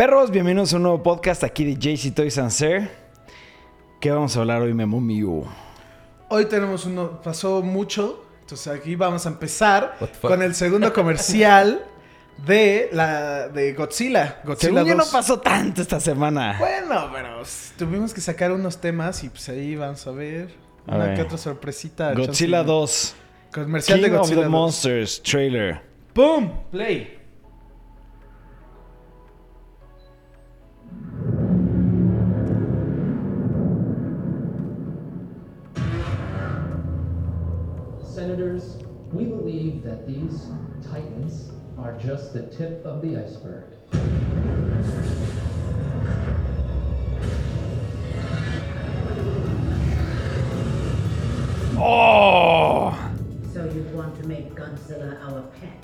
Perros, bienvenidos a un nuevo podcast aquí de JC Toys and Sir. ¿Qué vamos a hablar hoy, Memo mío? Hoy tenemos uno, pasó mucho, entonces aquí vamos a empezar the con el segundo comercial de la de Godzilla. Godzilla Según yo no 2. pasó tanto esta semana. Bueno, pero tuvimos que sacar unos temas y pues ahí vamos a ver A una ver. que otra sorpresita. Godzilla chance. 2. Comercial King de of Godzilla the 2. Monsters trailer. ¡Pum! Play. Senators, we believe that these titans are just the tip of the iceberg. ¡Oh! So you want to make Godzilla our pet?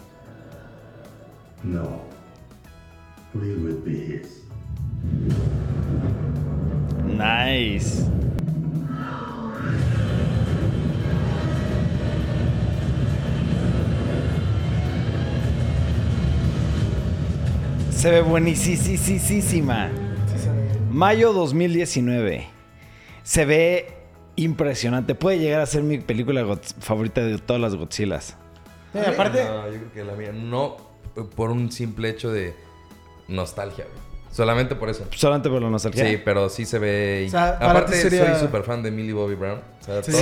No. We would be his. Nice. Se ve buenísima. Mayo 2019. Se ve impresionante. Puede llegar a ser mi película favorita de todas las Godzillas. Sí, aparte. No, yo creo que la mía. No eh, por un simple hecho de nostalgia, güey. Solamente por eso. Solamente por la nostalgia. Sí, pero sí se ve. O sea, para Aparte, sería- soy súper fan de Millie Bobby Brown. O sea, Sí,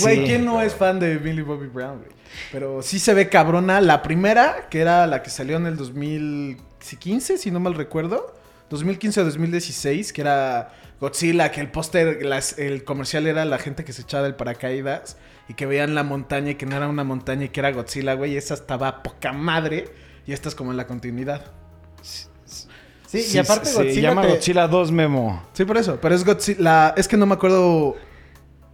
güey, sí. ¿quién no es fan de Billy Bobby Brown, güey? Pero sí se ve cabrona. La primera, que era la que salió en el 2015, si no mal recuerdo. 2015 o 2016, que era Godzilla, que el póster, el comercial era la gente que se echaba del paracaídas y que veían la montaña y que no era una montaña y que era Godzilla, güey. Esa estaba poca madre y esta es como en la continuidad. Sí, y aparte se Godzilla llama te- Godzilla 2 Memo. Sí, por eso. Pero es Godzilla. Es que no me acuerdo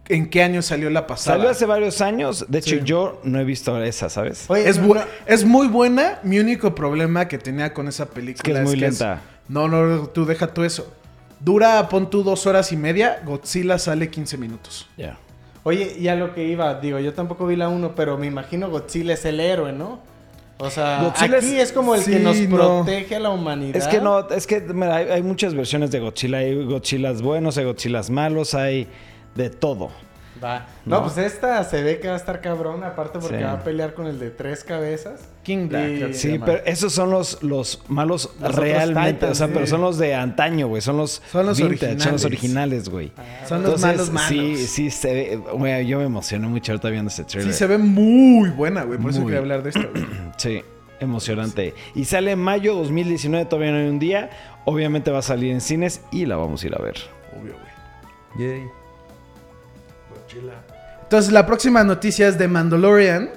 en qué año salió la pasada. Salió hace varios años. De hecho, Sí. yo no he visto esa, ¿sabes? Oye, Es, no, bu- no, es muy buena. Mi único problema que tenía con esa película Es que es muy lenta. no, no, tú deja tú eso. Dura, pon tú dos horas y media. Godzilla sale 15 minutos. Ya. Oye, y a lo que iba, digo, yo tampoco vi la 1, pero me imagino Godzilla es el héroe, ¿no? O sea, Godzilla aquí es- es, como el que nos no. protege a la humanidad. Es que no, es que mira, hay, hay muchas versiones de Godzilla. Hay Godzillas buenos, hay Godzillas malos, hay de todo. Va. No, No. pues esta se ve que va a estar cabrón, aparte porque Sí. va a pelear con el de tres cabezas. King Black, Y- Sí, pero esos son los, los malos Los realmente. Titans, o sea, sí. pero son los de antaño, güey. Son los, Son los vintage, Son los originales. originales, güey. Son los Entonces, malos malos. Sí, sí, se ve- güey, yo me emocioné mucho ahorita viendo ese trailer. Sí, se ve muy buena, güey. Por eso quería hablar de esto. güey. Sí, emocionante. Y sale en mayo 2019, todavía no hay un día. Obviamente va a salir en cines y la vamos a ir a ver. Obvio, güey. Yay. Entonces, la próxima noticia es de Mandalorian,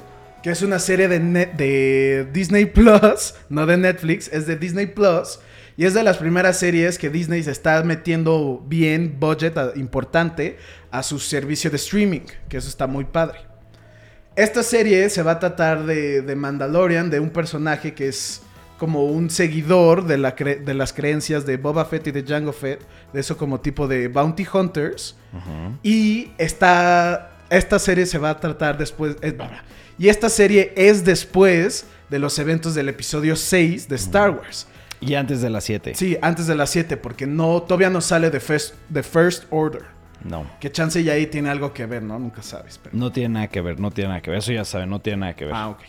que es una serie de, Disney Plus, no de Netflix, es de Disney Plus. Y es de las primeras series que Disney se está metiendo bien, budget importante, a su servicio de streaming, que eso está muy padre. Esta serie se va a tratar de, de Mandalorian, de un personaje que es como un seguidor de, la cre- de las creencias de Boba Fett y de Jango Fett, de eso como tipo de Bounty Hunters. Y esta, esta serie se va a tratar después. eh, y esta serie es después de los eventos del episodio 6 de Star Wars. Y antes de las 7. Sí, antes de las 7, porque no, todavía no sale de First, The First Order. No. Que chance ya ahí tiene algo que ver, ¿no? Nunca sabes. pero- No tiene nada que ver, no tiene nada que ver. Eso ya saben, no tiene nada que ver. Ah, ok.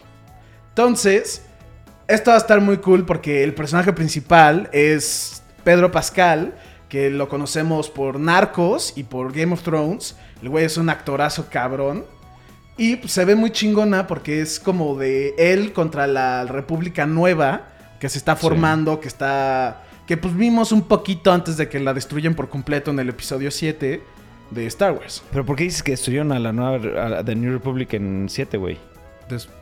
Entonces, esto va a estar muy cool porque el personaje principal es Pedro Pascal, que lo conocemos por Narcos y por Game of Thrones. El güey es un actorazo cabrón. Y pues, se ve muy chingona porque es como de él contra la República Nueva que se está formando, que está... Que pues vimos un poquito antes de que la destruyen por completo en el episodio 7 de Star Wars. Pero ¿por qué dices que destruyeron a la nueva, a The New Republic en 7, güey?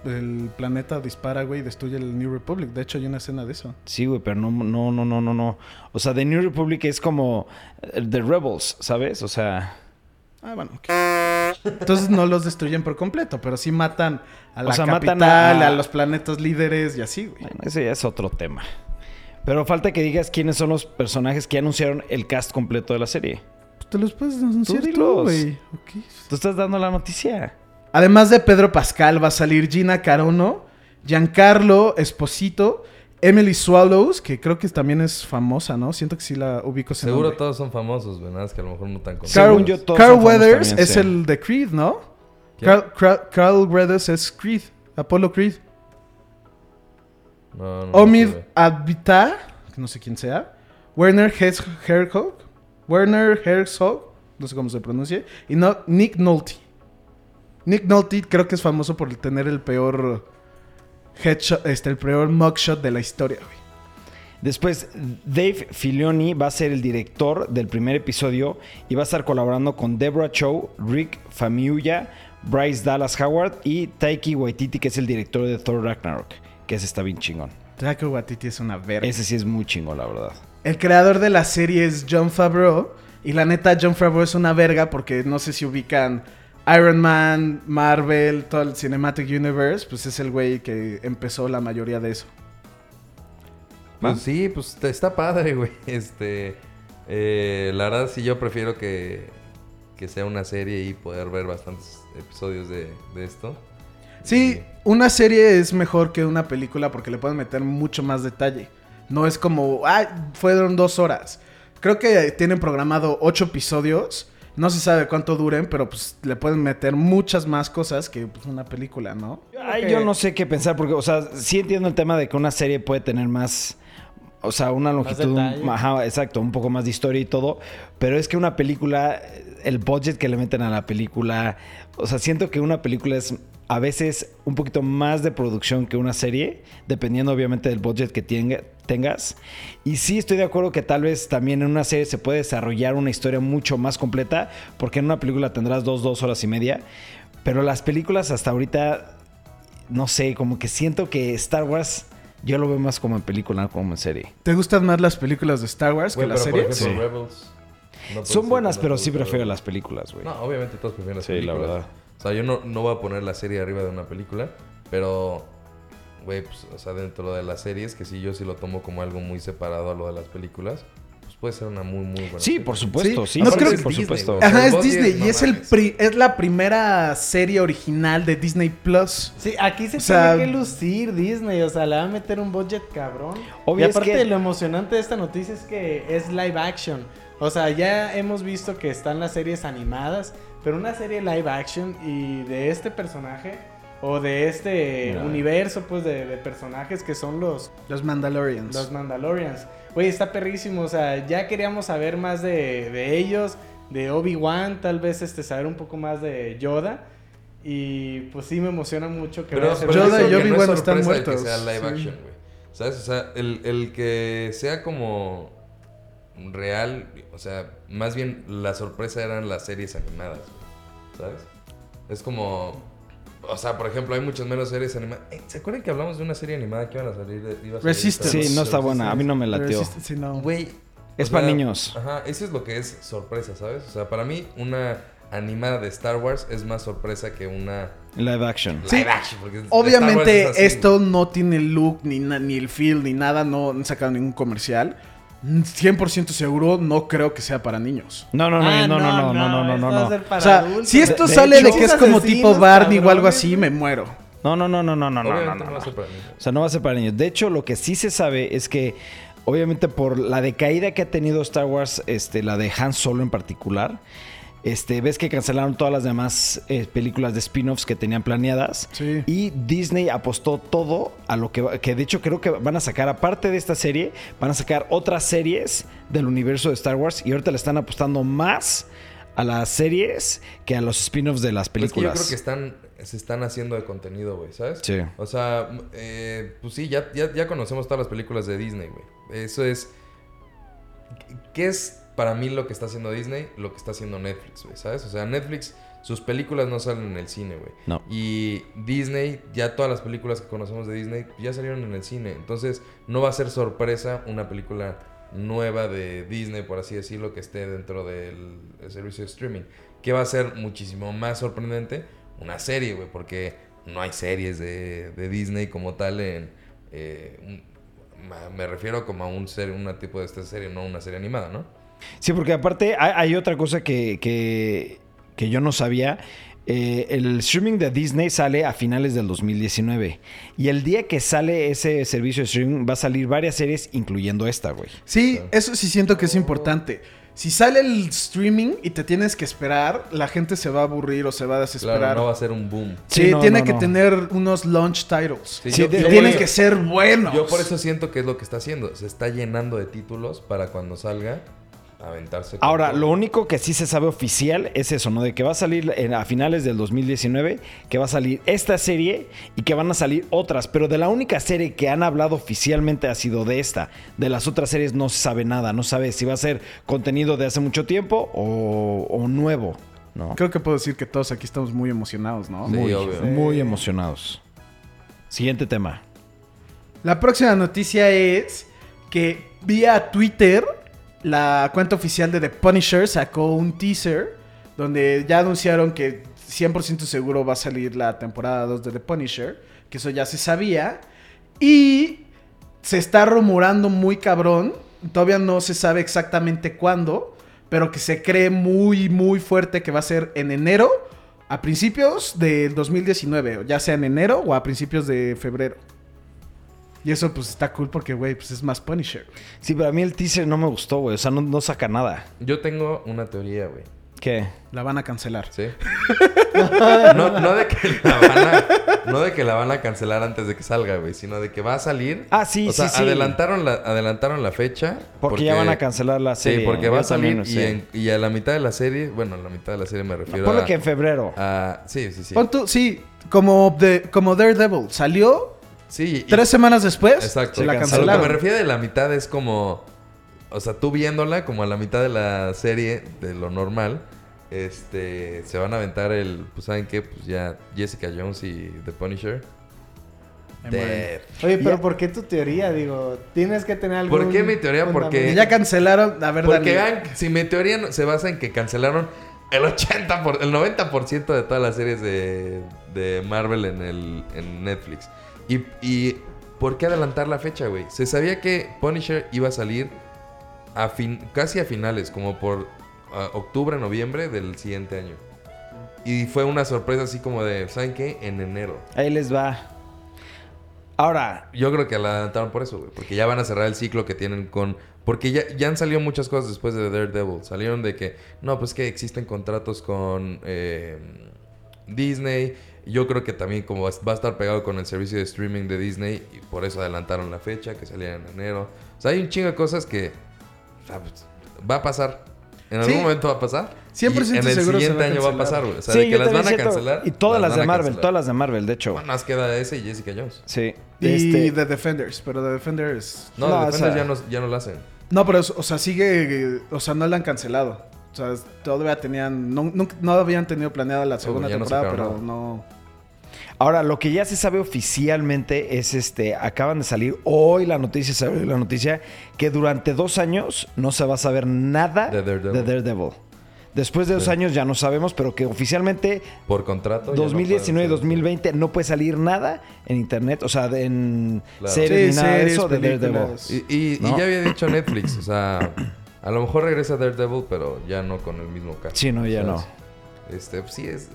El planeta dispara, güey, y destruye el New Republic. De hecho, hay una escena de eso. Sí, güey, pero no, no, no, no, no, no. O sea, The New Republic es como eh, The Rebels, ¿sabes? O sea, Ah, bueno. ok. Entonces no los destruyen por completo, pero sí matan a la O sea, matan capital, a- a... los planetas líderes y así, güey. bueno, ese ya es otro tema. Pero falta que digas quiénes son los personajes que anunciaron el cast completo de la serie. Pues te los puedes anunciar Tú güey. Tú estás dando la noticia. Además de Pedro Pascal, va a salir Gina Carano, Giancarlo Esposito, Emily Swallows, que creo que también es famosa, ¿no? Siento que sí la ubico. ese Seguro nombre. todos son famosos. Nada más que a lo mejor no tan conocidos. Carl, yo, todos Carl Weathers también, es sí. el de Creed, ¿no? Carl, Carl- Carl Weathers es Creed, Apollo Creed. No, no, Omid. Advita, que no sé quién sea. Werner Hez- Herzog. Werner Herzog, no sé cómo se pronuncia. Y no, Nick Nolte. Nick Nolte creo que es famoso por tener el peor headshot, este, el peor mugshot de la historia, güey. Después, Dave Filioni va a ser el director del primer episodio y va a estar colaborando con Deborah Chow, Rick Famuyiwa, Bryce Dallas Howard y Taiki Waititi, que es el director de Thor Ragnarok, que ese está bien chingón. Taika Waititi es una verga. Ese sí es muy chingón, la verdad. El creador de la serie es John Favreau. Y la neta, John Favreau es una verga porque no sé si ubican Iron Man, Marvel, todo el Cinematic Universe. Pues es el güey que empezó la mayoría de eso. Pues sí, pues está padre, güey. Este. eh, la verdad, sí, yo prefiero que, que sea una serie y poder ver bastantes episodios de, de esto. Sí, una serie es mejor que una película porque le pueden meter mucho más detalle. No es como, ah, fueron dos horas. Creo que tienen programado ocho episodios. No se sabe cuánto duren, pero pues le pueden meter muchas más cosas que pues, una película, ¿no? Ay, que- yo no sé qué pensar, porque, o sea, sí entiendo el tema de que una serie puede tener más. O sea, una longitud, detalle. ajá, exacto, un poco más de historia y todo. Pero es que una película, el budget que le meten a la película, o sea, siento que una película es a veces un poquito más de producción que una serie, dependiendo obviamente del budget que tenga- tengas. Y sí estoy de acuerdo que tal vez también en una serie se puede desarrollar una historia mucho más completa, porque en una película tendrás dos, dos horas y media. Pero las películas hasta ahorita no sé, como que siento que Star Wars yo lo veo más como en película, no como en serie. ¿Te gustan más las películas de Star Wars Güey, que las series? ejemplo, Sí. Rebels. no Son buenas, pero sí prefiero las películas, güey. No, obviamente todos prefieren las Sí, la películas. verdad. O sea, yo no, no voy a poner la serie arriba de una película, pero, güey, pues, o sea, dentro de las series, que sí, yo sí lo tomo como algo muy separado a lo de las películas, pues puede ser una muy, muy buena Sí, serie. por supuesto, Sí, sí, no creo que por Disney, supuesto. güey. Ajá, es Disney no y es, el pri- es la primera serie original de Disney Plus. Sí, aquí se O sea- tiene que lucir Disney, o sea, le va a meter un budget cabrón. Obvio y es aparte que- lo emocionante de esta noticia es que es live action. O sea, ya hemos visto que están las series animadas, pero una serie live action y de este personaje o de este universo pues de, de personajes que son los Los Mandalorians. los Mandalorians. Güey, está perrísimo. O sea, ya queríamos saber más de, de ellos, de Obi-Wan, tal vez este, saber un poco más de Yoda. Y pues sí me emociona mucho que Pero, pero Yoda y Obi-Wan no es están muertos, Que sea live sí. action, güey. ¿Sabes? O sea, el, el que sea como real, o sea, más bien la sorpresa eran las series animadas, ¿sabes? Es como, o sea, por ejemplo, hay muchas menos series animadas. ¿Se acuerdan que hablamos de una serie animada que iban a salir? de- iba a salir Resistance. Sí, no está buena, a mí no me latió. sí- sí, no. Güey. Es o para sea, niños. Ajá, eso es lo que es sorpresa, ¿sabes? O sea, para mí una animada de Star Wars es más sorpresa que una Live action. Sí. live action. porque Obviamente es así, esto no tiene look, ni, na- ni el feel, ni nada, no han sacado ningún comercial. 100% seguro no creo que sea para niños. No, no, no, Ah, no, no, no, no, no, no, esto no, no. O sea, adultos. si esto De- de sale de hecho- que es como Asesinos, tipo Barney o algo así, me muero. No, no, no, no, no, no, no, no, no. O sea, no va a ser para niños. De hecho, lo que sí se sabe es que, obviamente, por la decaída que ha tenido Star Wars, este, la de Han Solo en particular, este, ves que cancelaron todas las demás eh, películas de spin-offs que tenían planeadas. Sí. Y Disney apostó todo a lo que, va- que de hecho creo que van a sacar, aparte de esta serie, van a sacar otras series del universo de Star Wars. Y ahorita le están apostando más a las series que a los spin-offs de las Pero es que yo películas. creo que están, se están haciendo de contenido, güey, ¿sabes? Sí. O sea, eh, pues sí, ya, ya, ya conocemos todas las películas de Disney, güey. Eso es... ¿Qué es para mí lo que está haciendo Disney? Lo que está haciendo Netflix, güey, ¿sabes? O sea, Netflix, sus películas no salen en el cine, güey. No. Y Disney, ya todas las películas que conocemos de Disney ya salieron en el cine. Entonces, no va a ser sorpresa una película nueva de Disney, por así decirlo, que esté dentro del el servicio de streaming. Que va a ser muchísimo más sorprendente una serie, güey, porque no hay series de, de Disney como tal en... eh, un- me refiero como a un ser, un tipo de esta serie, no una serie animada, ¿no? Sí, porque aparte hay, hay otra cosa que, que, que yo no sabía. eh, el streaming de Disney sale a finales del 2019. Y el día que sale ese servicio de streaming va a salir varias series, incluyendo esta, güey. Sí, eso sí siento que es importante. Si sale el streaming y te tienes que esperar, la gente se va a aburrir o se va a desesperar. Claro, no va a ser un boom. Sí, Sí, no, tiene no, que no. tener unos launch titles. Sí, Sí, yo- de- Y yo tienen que ser buenos. Yo por eso siento que es lo que está haciendo. Se está llenando de títulos para cuando salga aventarse. Ahora, todo. lo único que sí se sabe oficial es eso, ¿no? De que va a salir en- a finales del 2019, que va a salir esta serie y que van a salir otras. Pero de la única serie que han hablado oficialmente ha sido de esta. De las otras series no se sabe nada. No sabe si va a ser contenido de hace mucho tiempo o, o nuevo, ¿no? Creo que puedo decir que todos aquí estamos muy emocionados, ¿no? Sí, muy, obvio. muy emocionados. Siguiente tema. La próxima noticia es que vía Twitter la cuenta oficial de The Punisher sacó un teaser donde ya anunciaron que 100% seguro va a salir la temporada 2 de The Punisher, que eso ya se sabía, y se está rumorando muy cabrón, todavía no se sabe exactamente cuándo, pero que se cree muy, muy fuerte que va a ser en enero, a principios del 2019, ya sea en enero o a principios de febrero. Y eso pues está cool porque, güey, pues es más Punisher. Sí, pero a mí el teaser no me gustó, güey. O sea, no, no saca nada. Yo tengo una teoría, güey. ¿Qué? La van a cancelar. ¿Sí? no, no de que la van a, no de que la van a cancelar antes de que salga, güey, sino de que va a salir. Ah, sí, o sea, sí, sí. Adelantaron la, adelantaron la fecha. Porque, ya van a cancelar la serie. Sí, porque va a salir y, en- y a la mitad de la serie, bueno, a la mitad de la serie me refiero Ponle a, que en febrero. a- sí, sí, sí. Pon tú- sí, como, de, como Daredevil. Salió Sí, y- tres semanas después. Exacto. Se la A lo que cancelaron. me refiero de la mitad es como. O sea, tú viéndola como a la mitad de la serie, de lo normal, este. Se van a aventar el. Pues, ¿saben qué? Pues ya Jessica Jones y The Punisher. Oye, pero Ya. ¿por qué tu teoría? Digo, tienes que tener algún... ¿Por qué mi teoría? fundamento. Porque- ya cancelaron. A ver, Porque vean, si mi teoría no- se basa en que cancelaron el 80%, por, el 90% de todas las series de, de Marvel en, el, en Netflix. Y, y ¿por qué adelantar la fecha, güey? Se sabía que Punisher iba a salir a fin, casi a finales, como por ah, octubre, noviembre del siguiente año. Y fue una sorpresa así como de, ¿saben qué? En enero. Ahí les va. Ahora, Yo creo que la adelantaron por eso, güey. Porque ya van a cerrar el ciclo que tienen con... Porque ya, ya han salido muchas cosas después de Daredevil. Salieron de que... No, pues que existen contratos con eh, Disney. Yo creo que también como va a estar pegado con el servicio de streaming de Disney. Y por eso adelantaron la fecha, que saliera en enero. O sea, hay un chingo de cosas que... o sea, pues, va a pasar. En algún Sí. momento va a pasar. 100% y en el siguiente año va a pasar, güey. O sea, sí, de que las van a cancelar. Y todas las, de Marvel, cancelar. todas las de Marvel, de hecho. Bueno, más queda ese y Jessica Jones. Sí. Y Este, The Defenders. Pero The Defenders. No, o Defenders sea- ya, no, ya no lo hacen. No, pero, o sea, sigue. O sea, no la han cancelado. O sea, todavía tenían. No, nunca- no habían tenido planeada la segunda no temporada, pero no. Ahora, lo que ya se sabe oficialmente es este. Acaban de salir hoy la noticia, se abrió la noticia, que durante dos años no se va a saber nada De Daredevil. de Daredevil. Después de dos Sí. años ya no sabemos, pero que oficialmente Por contrato. ya no 2019 y pueden ser. 2020 no puede salir nada en internet, o sea, en Claro. series Sí, ni nada de eso de Daredevil. Y, y- y ¿No? ya había dicho Netflix, o sea, a lo mejor regresa Daredevil, pero ya no con el mismo caso. Sí, no, ya ¿sabes? Este, pues sí, es.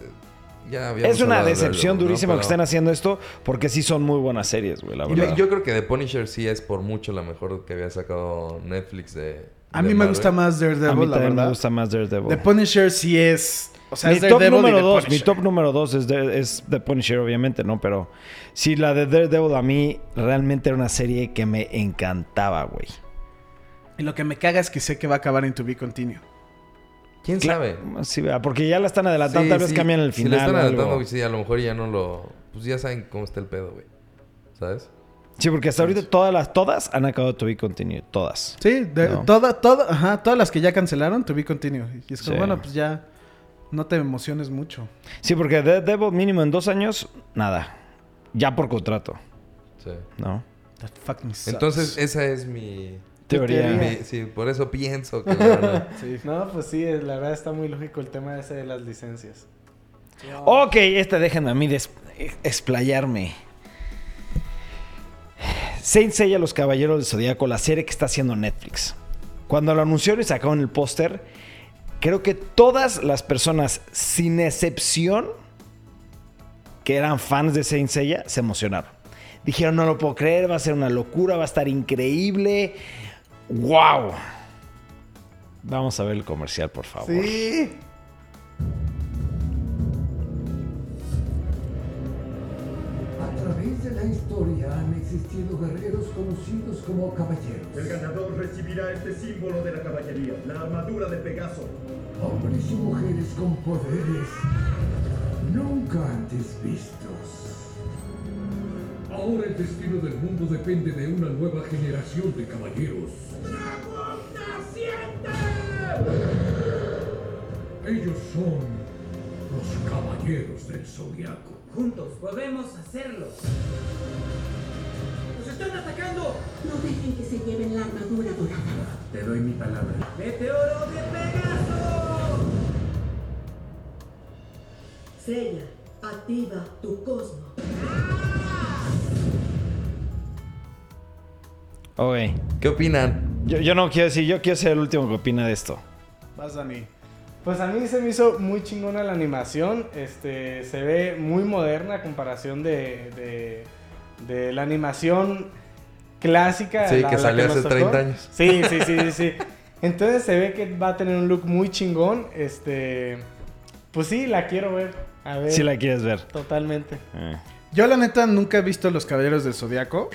Ya Es una de decepción ¿no? durísima que estén haciendo esto, porque sí son muy buenas series, güey, la Yo, verdad. yo creo que The Punisher sí es por mucho la mejor que había sacado Netflix de. A de mí me gusta más Daredevil, a mí la también verdad. me gusta más Daredevil. The Punisher sí es. O sea, mi es top número dos, mi top número dos es, de- es The Punisher, obviamente, ¿no? Pero sí, la de Daredevil a mí realmente era una serie que me encantaba, güey. Y lo que me caga es que sé que va a acabar en To Be Continue. ¿Quién sabe? Sí, porque ya la están adelantando, Sí, tal vez sí. cambian el Si final. le están o adelantando, algo. güey, sí, a lo mejor ya no lo. Pues ya saben cómo está el pedo, güey. ¿Sabes? Sí, porque hasta ahorita todas las, todas han acabado To Be Continued, todas. Sí, de- No. toda, toda, ajá, todas las que ya cancelaron, To Be Continue. Y es como, Sí. bueno, pues ya no te emociones mucho. Sí, porque Daredevil mínimo en dos años, nada. Ya por contrato, Sí. ¿no? That fucking sucks. Entonces, esa es mi. Teoría. sí, por eso pienso que. la verdad- Sí. No, pues sí, la verdad está muy lógico el tema ese de las licencias. Ok, esta déjenme a mí des- explayarme. Saint Seiya, Los Caballeros del Zodíaco, la serie que está haciendo Netflix. Cuando lo anunciaron y sacaron el póster, creo que todas las personas, sin excepción, que eran fans de Saint Seiya se emocionaron. Dijeron, no lo puedo creer, va a ser una locura, va a estar increíble. ¡Wow! Vamos a ver el comercial, por favor. Sí. A través de la historia han existido guerreros conocidos como caballeros. El ganador recibirá este símbolo de la caballería, la armadura de Pegaso. Hombres y mujeres con poderes nunca antes vistos. Ahora el destino del mundo depende de una nueva generación de caballeros. Ellos son los caballeros del zodiaco. Juntos podemos hacerlo. ¡Nos están atacando! No dejen que se lleven la armadura dorada. Te doy mi palabra. ¡Meteoro de Pegaso! Sella, activa tu cosmo. Ok. ¿Qué opinan? Yo, yo no quiero decir, yo quiero ser el último que opina de esto. Vas, Dani. Pues a mí se me hizo muy chingona la animación. Este, se ve muy moderna a comparación de, de, de la animación clásica. Sí, la- que la salió hace tocó. 30 años. Sí, sí, sí, sí, sí. Entonces se ve que va a tener un look muy chingón. Este, pues sí, la quiero ver. A ver. Si la quieres ver. Totalmente. Eh. Yo la neta nunca he visto Los Caballeros del Zodiaco.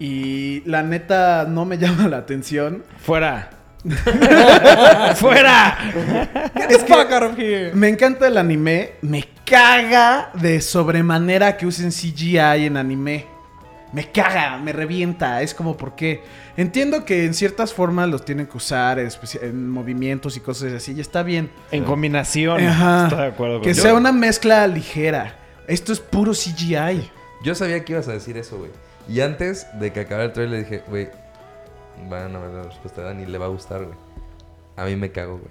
Y la neta no me llama la atención. Fuera. ¡Fuera! Es que me encanta el anime. Me caga de sobremanera que usen CGI en anime. Me caga, me revienta. Es como, ¿por qué? Entiendo que en ciertas formas los tienen que usar, en movimientos y cosas así. Y está bien. En combinación. Ajá. Estoy de acuerdo Que sea una mezcla ligera. Esto es puro CGI. Yo sabía que ibas a decir eso, güey. Y antes de que acabara el trailer dije, güey, van a ver la respuesta de Dani, le va a gustar, güey. A mí me cago, güey.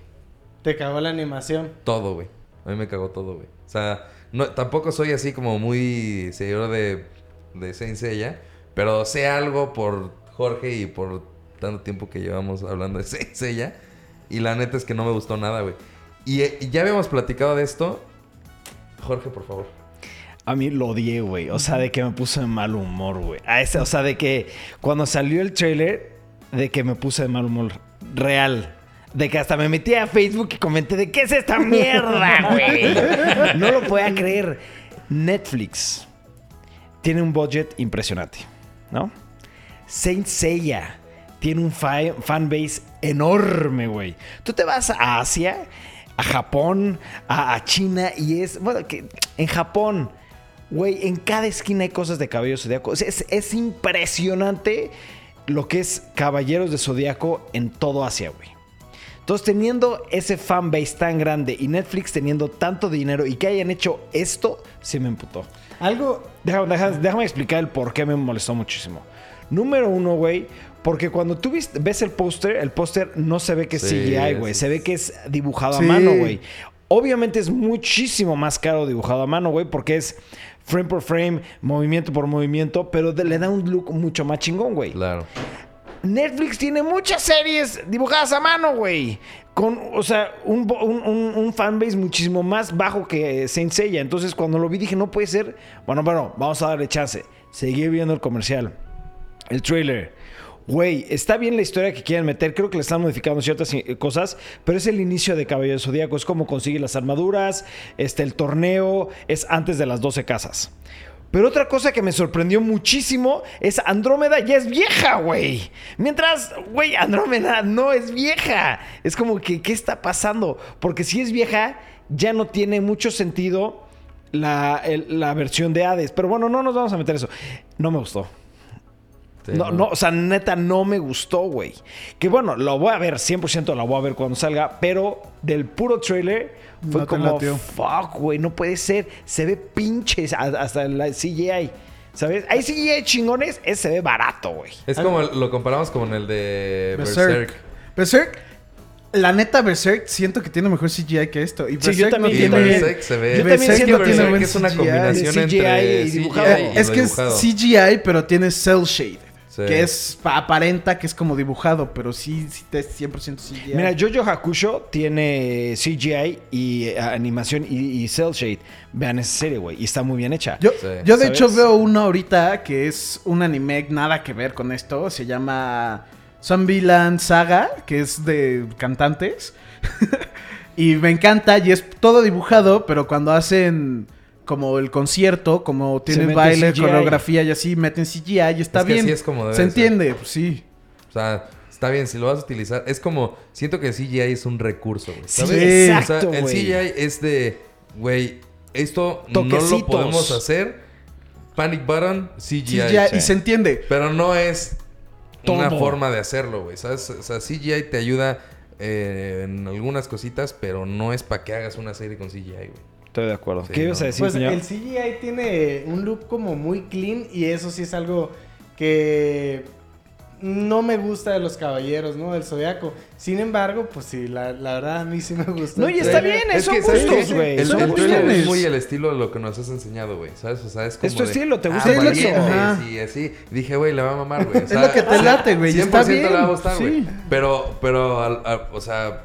Te cagó la animación. Todo, güey. A mí me cagó todo, güey. O sea, no, tampoco soy así como muy seguidor de, de Saint Seiya, pero sé algo por Jorge y por tanto tiempo que llevamos hablando de Saint Seiya. Y la neta es que no me gustó nada, güey. Y, eh, y ya habíamos platicado de esto. Jorge, por favor. A mí lo odié, güey. O sea, de que me puse de mal humor, güey. A ese, o sea, de que cuando salió el trailer, de que me puse de mal humor real. De que hasta me metí a Facebook y comenté de qué es esta mierda, güey. No lo podía creer. Netflix tiene un budget impresionante, ¿no? Saint Seiya tiene un fa- fanbase enorme, güey. Tú te vas a Asia, a Japón, a, a China y es, bueno, que en Japón, güey, en cada esquina hay cosas de Caballeros Zodíaco. Es, es impresionante lo que es Caballeros de Zodíaco en todo Asia, güey. Entonces, teniendo ese fanbase tan grande y Netflix teniendo tanto dinero y que hayan hecho esto, sí me emputó. Algo. Déjame, déjame- déjame explicar el por qué me molestó muchísimo. Número uno, güey, porque cuando tú ves el póster, el póster no se ve que es Sí, CGI, güey. Se ve que es dibujado Sí. a mano, güey. Obviamente es muchísimo más caro dibujado a mano, güey, porque es frame por frame, movimiento por movimiento, pero de- le da un look mucho más chingón, güey. Claro. Netflix tiene muchas series dibujadas a mano, güey. Con, o sea, un, un- un fanbase muchísimo más bajo que Saint Seiya. Entonces, cuando lo vi, dije, no puede ser. Bueno, bueno, vamos a darle chance. Seguí viendo el comercial. El trailer. Güey, está bien la historia que quieren meter. Creo que le están modificando ciertas eh, cosas. Pero es el inicio de Caballero Zodíaco. Es como consigue las armaduras. Este, el torneo. Es antes de las 12 casas. Pero otra cosa que me sorprendió muchísimo es Andrómeda ya es vieja, güey. Mientras, güey, Andrómeda no es vieja. Es como que, ¿qué está pasando? Porque si es vieja, ya no tiene mucho sentido la, la versión de Hades. Pero bueno, no nos vamos a meter eso. No me gustó. Sí, no, no, o sea, neta, no me gustó, güey. Que bueno, lo voy a ver, 100% lo voy a ver cuando salga, pero del puro trailer fue No como, latió. fuck, güey, no puede ser. Se ve pinches hasta la CGI. ¿Sabes? Hay CGI chingones, ese se ve barato, güey. Es como lo comparamos con el de Berserk. Berserk. Berserk. La neta, Berserk siento que tiene mejor CGI que esto. Y Sí, Berserk yo también- no tiene... Berserk se ve. yo también es que siento que tiene Berserk es una CGI, combinación CGI entre y CGI dibujado. y Es lo que es dibujado. CGI, pero tiene cel shade. Sí. Que es pa- aparenta que es como dibujado, pero sí, sí te 100% CGI. Mira, Jojo Hakusho tiene CGI y eh, animación y, y cel shade. Vean esa serie, güey. Y está muy bien hecha. Yo, Sí. yo de ¿Sabes? hecho veo uno ahorita que es un anime nada que ver con esto. Se llama Zombieland Saga, que es de cantantes. y me encanta y es todo dibujado, pero cuando hacen como el concierto, como tienen mete baile, CGI. coreografía y así, meten CGI y está Es que bien. así es como debe Se ser. entiende, pues sí. O sea, está bien, si lo vas a utilizar. Es como, siento que CGI es un recurso, güey. Sí, ¿sabes? exacto, O sea, el. CGI es de, güey, esto no lo podemos hacer. Panic button, CGI. CGI, y se entiende. Pero no es una forma de hacerlo, güey. ¿Sabes? O sea, CGI te ayuda eh, en algunas cositas, pero no es para que hagas una serie con CGI, güey. Estoy de acuerdo. Sí, ¿Qué ibas no. a decir, Pues señor? el CGI tiene un look como muy clean y eso sí es algo que no me gusta de los caballeros, ¿no? Del zodiaco. Sin embargo, pues sí, la, la verdad a mí sí me gusta. No, y está bien, son ¿sabes gustos, güey. El, Son el trailer gustos. es muy el estilo de lo que nos has enseñado, güey. ¿Sabes? O sea, es como. Es tu de, estilo, te ah, gusta es ajá. Y así. Dije, güey, le va a mamar, güey. O Es lo que te late, güey, y 100% está le va a bien, gustar, güey. sí. Pero, pero, al- al- o sea,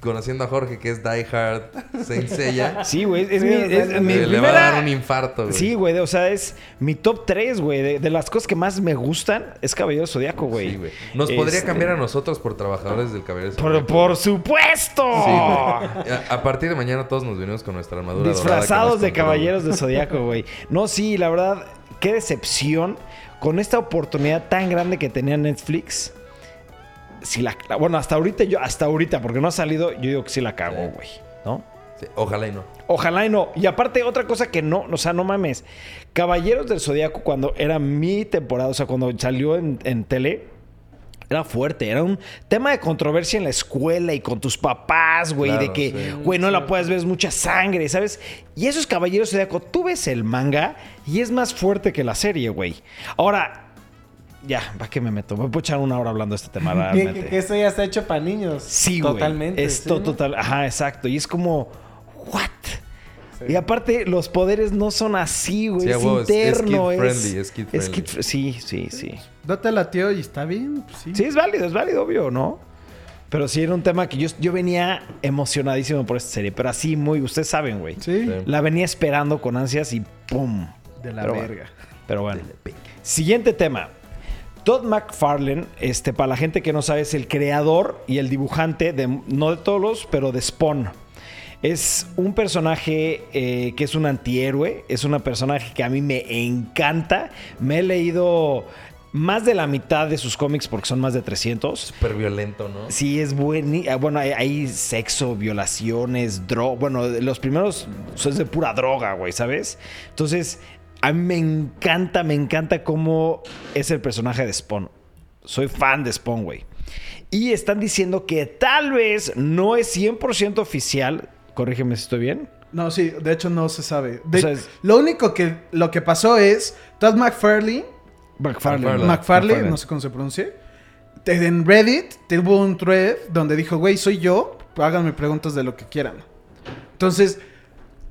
conociendo a Jorge, que es Die Hard, Saint Seiya, Sí, güey. Es, Sí, mi, es le- mi le, le va a dar un infarto, güey. Sí, güey. O sea, es mi top 3, güey. De, de las cosas que más me gustan es Caballero Zodíaco, güey. Sí, güey. Nos podría Este, cambiar a nosotros por trabajadores del Caballero Por, Zodíaco, por güey. supuesto. Sí, güey. A, a partir de mañana todos nos venimos con nuestra armadura Disfrazados de caballeros de Zodíaco, güey. No, sí, la verdad, qué decepción con esta oportunidad tan grande que tenía Netflix. Si la, la- bueno, hasta ahorita yo, hasta ahorita, porque no ha salido, yo digo que sí la cagó, Sí. güey. ¿No? Sí, ojalá y no. Ojalá y no. Y aparte, otra cosa que no, o sea, no mames. Caballeros del Zodíaco, cuando era mi temporada, o sea, cuando salió en, en tele, era fuerte. Era un tema de controversia en la escuela y con tus papás, güey. Claro, de que, sí. güey, no la puedes ver, es mucha sangre, ¿sabes? Y esos Caballeros del Zodíaco, tú ves el manga y es más fuerte que la serie, güey. Ahora, ya, ¿para qué me meto? Me puedo echar una hora hablando de este tema, Que, realmente. que- que esto ya está hecho para niños. Sí, güey. Totalmente. Esto sí, total. Ajá, exacto. Y es como, ¿what? Sí. Y aparte, los poderes no son así, güey. Sí, es huevo, es- es interno. kid Es, friendly, es kid friendly. kid fr- sí, sí, sí. Date la tío y está bien, pues sí. Sí, es válido, es válido, obvio, ¿no? Pero sí era un tema que yo, yo venía emocionadísimo por esta serie. Pero así, muy, ustedes saben, güey. Sí. Sí. La venía esperando con ansias y ¡pum! De la Pero bueno. verga. Pero bueno. Siguiente tema. Todd McFarlane, este, para la gente que no sabe, es el creador y el dibujante de, no de todos los, pero de Spawn. Es un personaje eh, que es un antihéroe, es un personaje que a mí me encanta. Me he leído más de la mitad de sus cómics porque son más de 300. Súper violento, ¿no? Sí, es buen. Bueno, hay, hay sexo, violaciones, droga. Bueno, los primeros son de pura droga, güey, ¿sabes? Entonces, a mí me encanta, me encanta cómo es el personaje de Spawn. Soy fan de Spawn, güey. Y están diciendo que tal vez no es 100% oficial. Corrígeme si estoy bien. No, sí, de hecho no se sabe. De- O sea, es- Lo único que lo que pasó es Todd McFarlane, McFarlane. McFarlane, no sé cómo se pronuncia. En Reddit tuvo un thread donde dijo, güey, soy yo, háganme preguntas de lo que quieran. Entonces,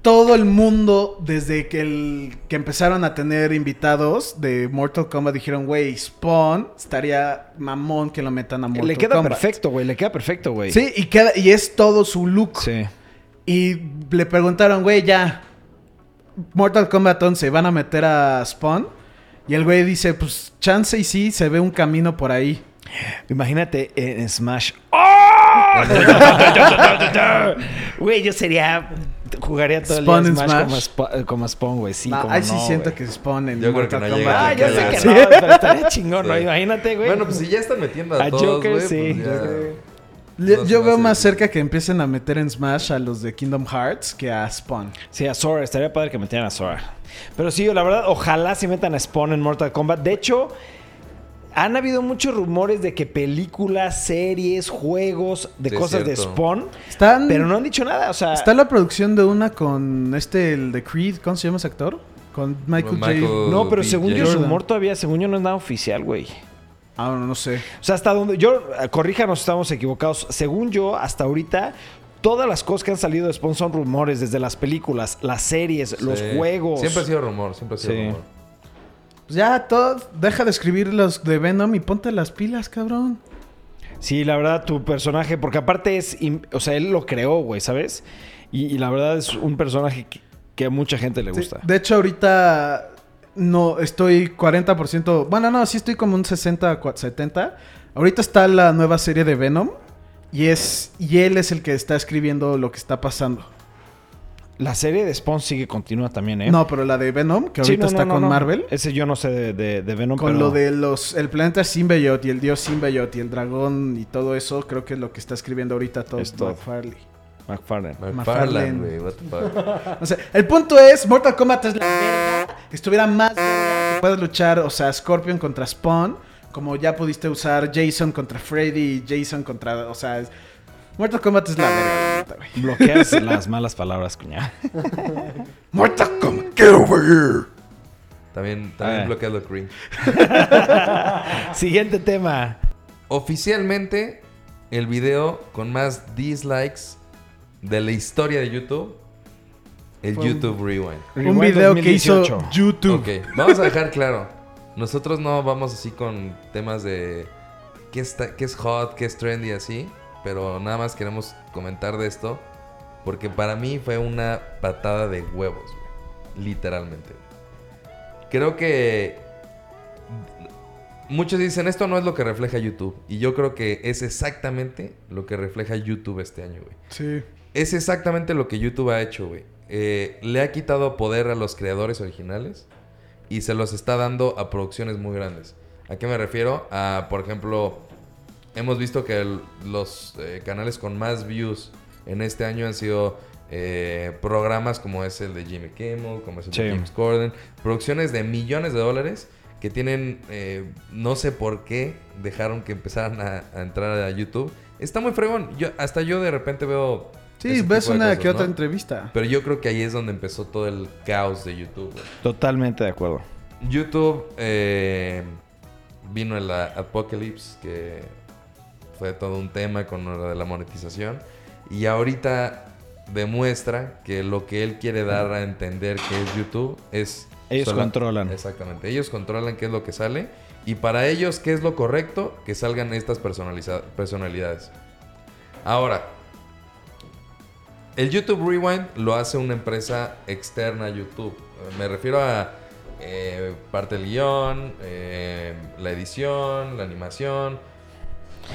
todo el mundo, desde que, el- que empezaron a tener invitados de Mortal Kombat, dijeron, güey, Spawn estaría mamón que lo metan a Mortal Le queda Kombat. perfecto, güey. Le queda perfecto, güey. Sí, y, queda, y es todo su look. Sí. Y le preguntaron, güey, ya. Mortal Kombat 11, ¿van a meter a Spawn? Y el güey dice, pues chance y sí, se ve un camino por ahí. Imagínate en Smash. ¡Oh! Güey, yo sería. Jugaría todo Spawn el día Smash, Smash. como, como Spawn, güey. Sí, No, como ahí sí no, siento que Spawn en Yo creo que Mortal no llega. Ah, yo sé que no, pero estaría chingón, ¿no? Imagínate, güey. Bueno, pues si ya están metiendo a, A todos, Joker, güey, sí. pues ya- se yo veo más cerca que empiecen a meter en Smash a los de Kingdom Hearts que a Spawn. Sí, a Sora. Estaría padre que metieran a Sora. Pero sí, la verdad, ojalá sí metan a Spawn en Mortal Kombat. De hecho, han habido muchos rumores de que películas, series, juegos, de Sí, es cosas de. Spawn. Están, Pero no han dicho nada. O sea, Está la producción de una con este, el de Creed, ¿cómo se llama ese actor? Con Michael, Michael- J. no, pero B. según yo, el Jordan. rumor todavía, según yo, no es nada oficial, güey. Ah, no, no sé. O sea, hasta donde yo, corríjanos, estamos equivocados. Según yo, hasta ahorita, todas las cosas que han salido de Spawn son rumores, desde las películas, las series, los juegos. Siempre ha sido rumor, siempre ha sido Sí. rumor. Pues ya, Todd, deja de escribir los de Venom y ponte las pilas, cabrón. Sí, la verdad, tu personaje, porque aparte es, o sea, él lo creó, güey, ¿sabes? Y, y la verdad es un personaje que, que a mucha gente le Sí, gusta. de hecho, ahorita no estoy 40%. Bueno, no, sí estoy como un 60, cua- 70. Ahorita está la nueva serie de Venom. Y es. Y él es el que está escribiendo lo que está pasando. La serie de Spawn sigue continúa también, ¿eh? No, pero la de Venom, que Sí, ahorita no, está no, con. Marvel. Ese yo no sé de, de, de Venom, Con pero- lo de los. El planeta Symbiote y el dios Symbiote y el dragón y todo eso, creo que es lo que está escribiendo ahorita Todd Es Todd. McFarlane. McFarlane. McFarlane, güey. What the fuck. O sea, el punto es, Mortal Kombat es la verga. Estuviera más verga que puedes luchar, o sea, Scorpion contra Spawn. Como ya pudiste usar Jason contra Freddy y Jason contra... O sea, es- Mortal Kombat es la verga. Bloqueas las malas palabras, cuñado. Mortal Kombat, get over here. También, también Ah. bloquea lo cringe. Siguiente tema. Oficialmente, el video con más dislikes de la historia de YouTube, el Fue un- YouTube Rewind. Un Rewind video que hizo 2018. YouTube. Ok, vamos a dejar claro. Nosotros no vamos así con temas de qué, está, qué es hot, qué es trendy, así. Pero nada más queremos comentar de esto. Porque para mí fue una patada de huevos, güey. Literalmente. Creo que... Muchos dicen, esto no es lo que refleja YouTube. Y yo creo que es exactamente lo que refleja YouTube este año, güey. Sí. Es exactamente lo que YouTube ha hecho, güey. Eh, le ha quitado poder a los creadores originales y se los está dando a producciones muy grandes. ¿A qué me refiero? A, por ejemplo, hemos visto que el- los eh, canales con más views en este año han sido eh, programas como es el de Jimmy Kimmel, como es el de. James Corden, producciones de millones de dólares que tienen, eh, no sé por qué dejaron que empezaran a, a entrar a YouTube. Está muy fregón. Yo, hasta yo de repente veo... Sí, ves una cosas, que otra ¿no? entrevista. Pero yo creo que ahí es donde empezó todo el caos de YouTube. Totalmente de acuerdo. YouTube eh, vino el a- Apocalypse, que fue todo un tema con lo de la monetización. Y ahorita demuestra que lo que él quiere dar a entender que es YouTube es... Ellos controlan. Exactamente, ellos controlan qué es lo que sale. Y para ellos, ¿qué es lo correcto? Que salgan estas personaliza- personalidades. Ahora, el YouTube Rewind lo hace una empresa externa a YouTube. Me refiero a eh, parte del guion, eh, la edición, la animación.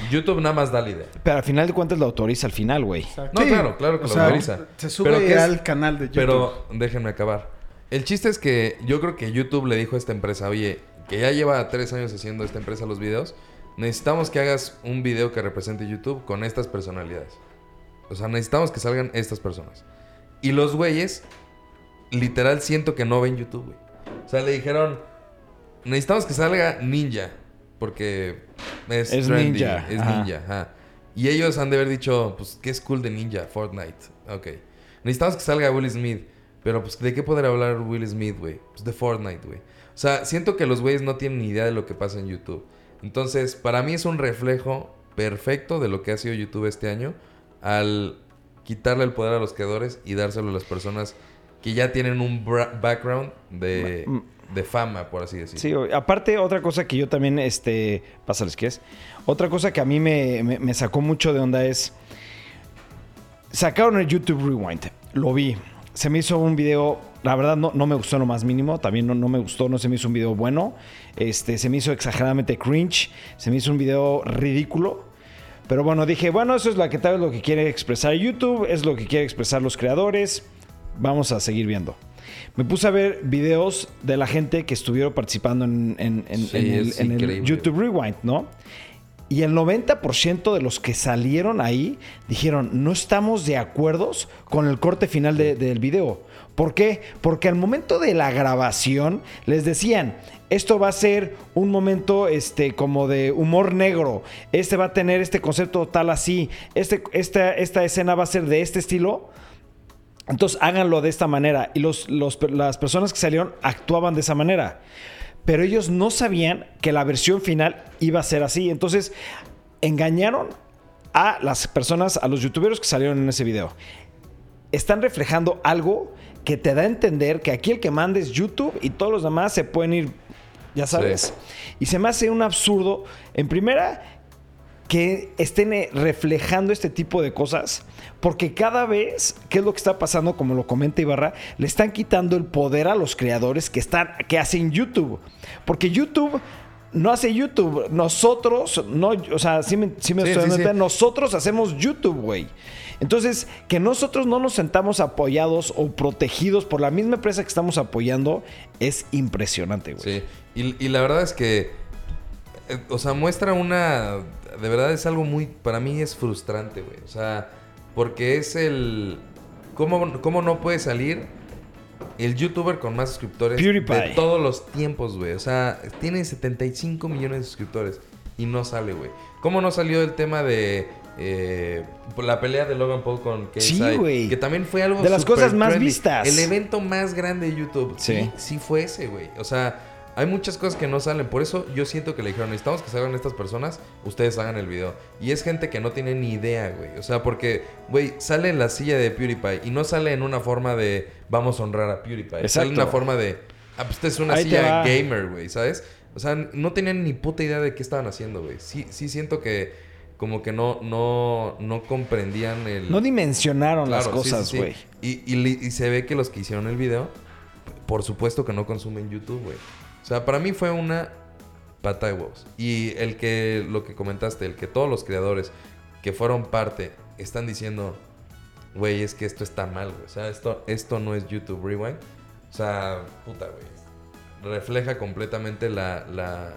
YouTube nada más da la idea. Pero al final de cuentas lo autoriza al final, güey. No, Sí, claro, claro que o lo sea, autoriza. se sube Pero que es- al canal de YouTube. Pero déjenme acabar. El chiste es que yo creo que YouTube le dijo a esta empresa, oye, que ya lleva tres años haciendo esta empresa los videos, necesitamos que hagas un video que represente YouTube con estas personalidades. O sea, necesitamos que salgan estas personas. Y los güeyes, literal, siento que no ven YouTube, güey. O sea, le dijeron, necesitamos que salga Ninja, porque es, Es trendy, ninja, Es ajá. ninja, ajá. Y ellos han de haber dicho, pues, ¿qué es cool de Ninja? Fortnite. Ok. Necesitamos que salga Will Smith. Pero, pues, ¿de qué poder hablar Will Smith, güey? Pues de Fortnite, güey. O sea, siento que los güeyes no tienen ni idea de lo que pasa en YouTube. Entonces, para mí es un reflejo perfecto de lo que ha sido YouTube este año al quitarle el poder a los creadores y dárselo a las personas que ya tienen un background de, de fama, por así decirlo. Sí, aparte otra cosa que yo también, este, pásales que es, otra cosa que a mí me, me- sacó mucho de onda es, sacaron el YouTube Rewind, lo vi, se me hizo un video, la verdad no, no me gustó lo más mínimo, también no, no me gustó, no se me hizo un video bueno, este, se me hizo exageradamente cringe, se me hizo un video ridículo. Pero bueno, dije, bueno, eso es la que tal vez lo que quiere expresar YouTube, es lo que quiere expresar los creadores. Vamos a seguir viendo. Me puse a ver videos de la gente que estuvieron participando en, en- en- Sí, en el, en. YouTube Rewind, ¿no? Y el 90% de los que salieron ahí dijeron, no estamos de acuerdo con el corte final de- del video. ¿Por qué? Porque al momento de la grabación les decían, esto va a ser un momento este, como de humor negro, este va a tener este concepto tal así, este, esta, esta escena va a ser de este estilo. Entonces háganlo de esta manera. Y los, los- las personas que salieron actuaban de esa manera. Pero ellos no sabían que la versión final iba a ser así. Entonces engañaron a las personas, a los youtuberos que salieron en ese video. Están reflejando algo que te da a entender que aquí el que manda es YouTube y todos los demás se pueden ir ya sabes. Y se me hace un absurdo, en primera, que estén eh, reflejando este tipo de cosas, porque cada vez, ¿qué es lo que está pasando? Como lo comenta Ibarra, le están quitando el poder a los creadores que están, que hacen YouTube. Porque YouTube no hace YouTube. Nosotros, no, o sea, sí me, sí me Sí, estoy sí, nosotros hacemos YouTube, güey. Entonces, que nosotros no nos sentamos apoyados o protegidos por la misma empresa que estamos apoyando es impresionante, güey. Sí, y, y la verdad es que, eh, o sea, muestra una, de verdad es algo muy, para mí es frustrante, güey. O sea, porque es el, ¿cómo, cómo no puede salir el youtuber con más suscriptores PewDiePie. de todos los tiempos, güey? O sea, tiene 75 millones de suscriptores y no sale, güey. ¿Cómo no salió el tema de... eh, la pelea de Logan Paul con KSI? Sí, güey. Que también fue algo De las cosas más trendy. vistas. El evento más grande de YouTube. Sí. Sí, sí fue ese, güey. O sea, hay muchas cosas que no salen. Por eso yo siento que le dijeron, necesitamos que salgan estas personas, ustedes hagan el video. Y es gente que no tiene ni idea, güey. O sea, porque, güey, sale en la silla de PewDiePie y no sale en una forma de vamos a honrar a PewDiePie. Sale en Exacto. una forma de, ah, pues esta es una Ahí silla gamer, güey, ¿sabes? O sea, no tenían ni puta idea de qué estaban haciendo, güey. Sí, sí siento que como que no, no, no comprendían el... No dimensionaron las sí, cosas, sí. güey. Y, y y se ve que los que hicieron el video, por supuesto que no consumen YouTube, güey. O sea, para mí fue una pata de huevos. Y el que, lo que comentaste, el que todos los creadores que fueron parte están diciendo, güey, es que esto está mal, güey. O sea, esto, esto no es YouTube Rewind. O sea, puta, güey. Refleja completamente la, la,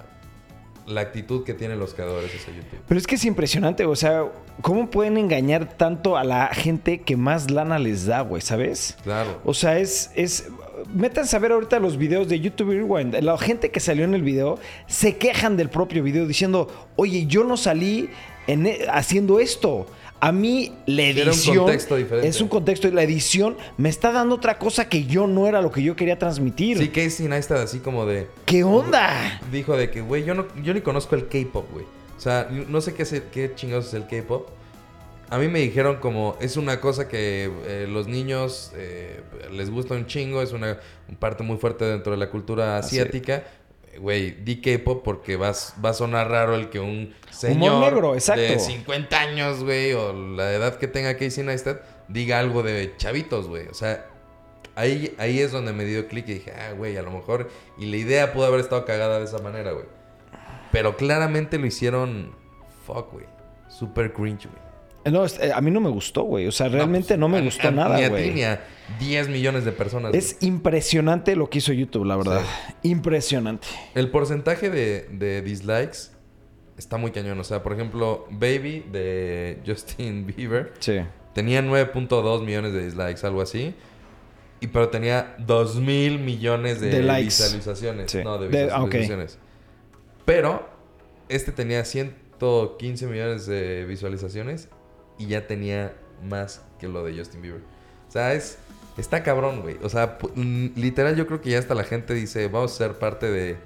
la actitud que tienen los creadores de ese YouTube. Pero es que es impresionante, o sea, ¿cómo pueden engañar tanto a la gente que más lana les da, güey, ¿sabes? Claro. O sea, es, es. Métanse a ver ahorita los videos de YouTube Rewind. La gente que salió en el video se quejan del propio video diciendo, oye, yo no salí en e- haciendo esto. A mí la Era un edición contexto diferente. es un contexto y la edición me está dando otra cosa que yo no era lo que yo quería transmitir. Sí, Casey Neistat así como de... ¿Qué onda? Dijo de que, güey, yo, no, yo ni conozco el K-pop, güey. O sea, no sé qué, es el- qué chingados es el K-pop. A mí me dijeron como, es una cosa que eh, los niños eh, les gusta un chingo, es una parte muy fuerte dentro de la cultura asiática. Güey, di K-pop porque vas, va a sonar raro el que un señor negro, exacto. de 50 años, güey, o la edad que tenga Casey Neistat, diga algo de chavitos, güey. O sea, Ahí, ahí es donde me dio clic y dije, ah, güey, a lo mejor. Y la idea pudo haber estado cagada de esa manera, güey. Pero claramente lo hicieron. Fuck, güey. Super cringe, güey. Eh, No, eh, a mí no me gustó, güey. O sea, realmente no, me A- gustó a- nada, güey. ni a 10 millones de personas. güey. Es impresionante lo que hizo YouTube, la verdad. Impresionante. El porcentaje de, de dislikes está muy cañón. O sea, por ejemplo, Baby de Justin Bieber Sí. tenía 9.2 millones de dislikes, algo así. Y pero tenía 2 mil millones de, De likes. visualizaciones. Sí. No, de visualizaciones. Pero este tenía 115 millones de visualizaciones y ya tenía más que lo de Justin Bieber. O sea, es está cabrón, güey. O sea, literal yo creo que ya hasta la gente dice, vamos a ser parte de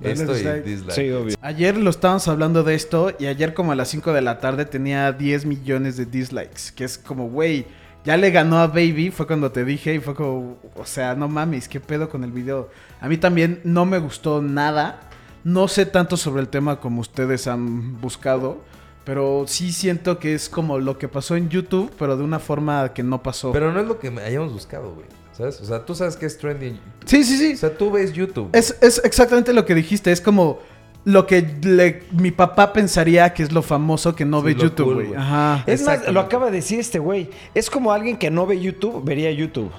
esto y dislike. dislike. Sí, obvio. Ayer lo estábamos hablando de esto y ayer como a las 5 de la tarde tenía 10 millones de dislikes. Que es como, güey, ya le ganó a Baby, fue cuando te dije y fue como, o sea, no mames, qué pedo con el video. A mí también no me gustó nada. No sé tanto sobre el tema como ustedes han buscado. Pero sí siento que es como lo que pasó en YouTube, pero de una forma que no pasó. Pero no es lo que hayamos buscado, güey. ¿Sabes? O sea, tú sabes que es trending. sí, sí, sí. O sea, tú ves YouTube. Es, es exactamente lo que dijiste. Es como lo que le- mi papá pensaría que es lo famoso que no Sí, ve YouTube, güey. Ajá. Es más, lo acaba de decir este güey. Es como alguien que no ve YouTube, vería YouTube.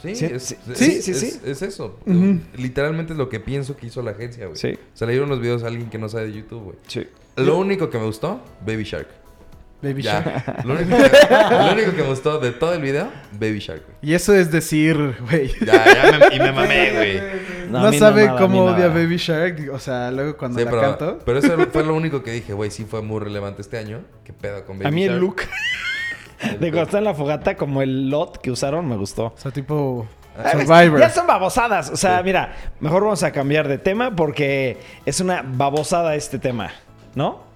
Sí, Sí, es, sí, es- sí, es- sí, sí. es- es eso. Literalmente es lo que pienso que hizo la agencia, güey. Sí. O sea, le dieron los videos a alguien que no sabe de YouTube, güey. Sí. Lo único que me gustó, Baby Shark. Baby Ya. Shark. Lo único, que, lo único que me gustó de todo el video, Baby Shark, güey. Y eso es decir, güey. Ya, ya me, y me mamé, güey. No, sabe nada, cómo odia nada. Baby Shark. O sea, luego cuando Sí, la pero, canto. pero eso fue lo único que dije, güey, sí fue muy relevante este año. ¿Qué pedo con Baby A mí Shark? el look de cuando está en la fogata, como el lot que usaron, me gustó. O sea, tipo Ah, Survivor. Ya son babosadas. O sea, mira, mejor vamos a cambiar de tema porque es una babosada este tema, ¿no?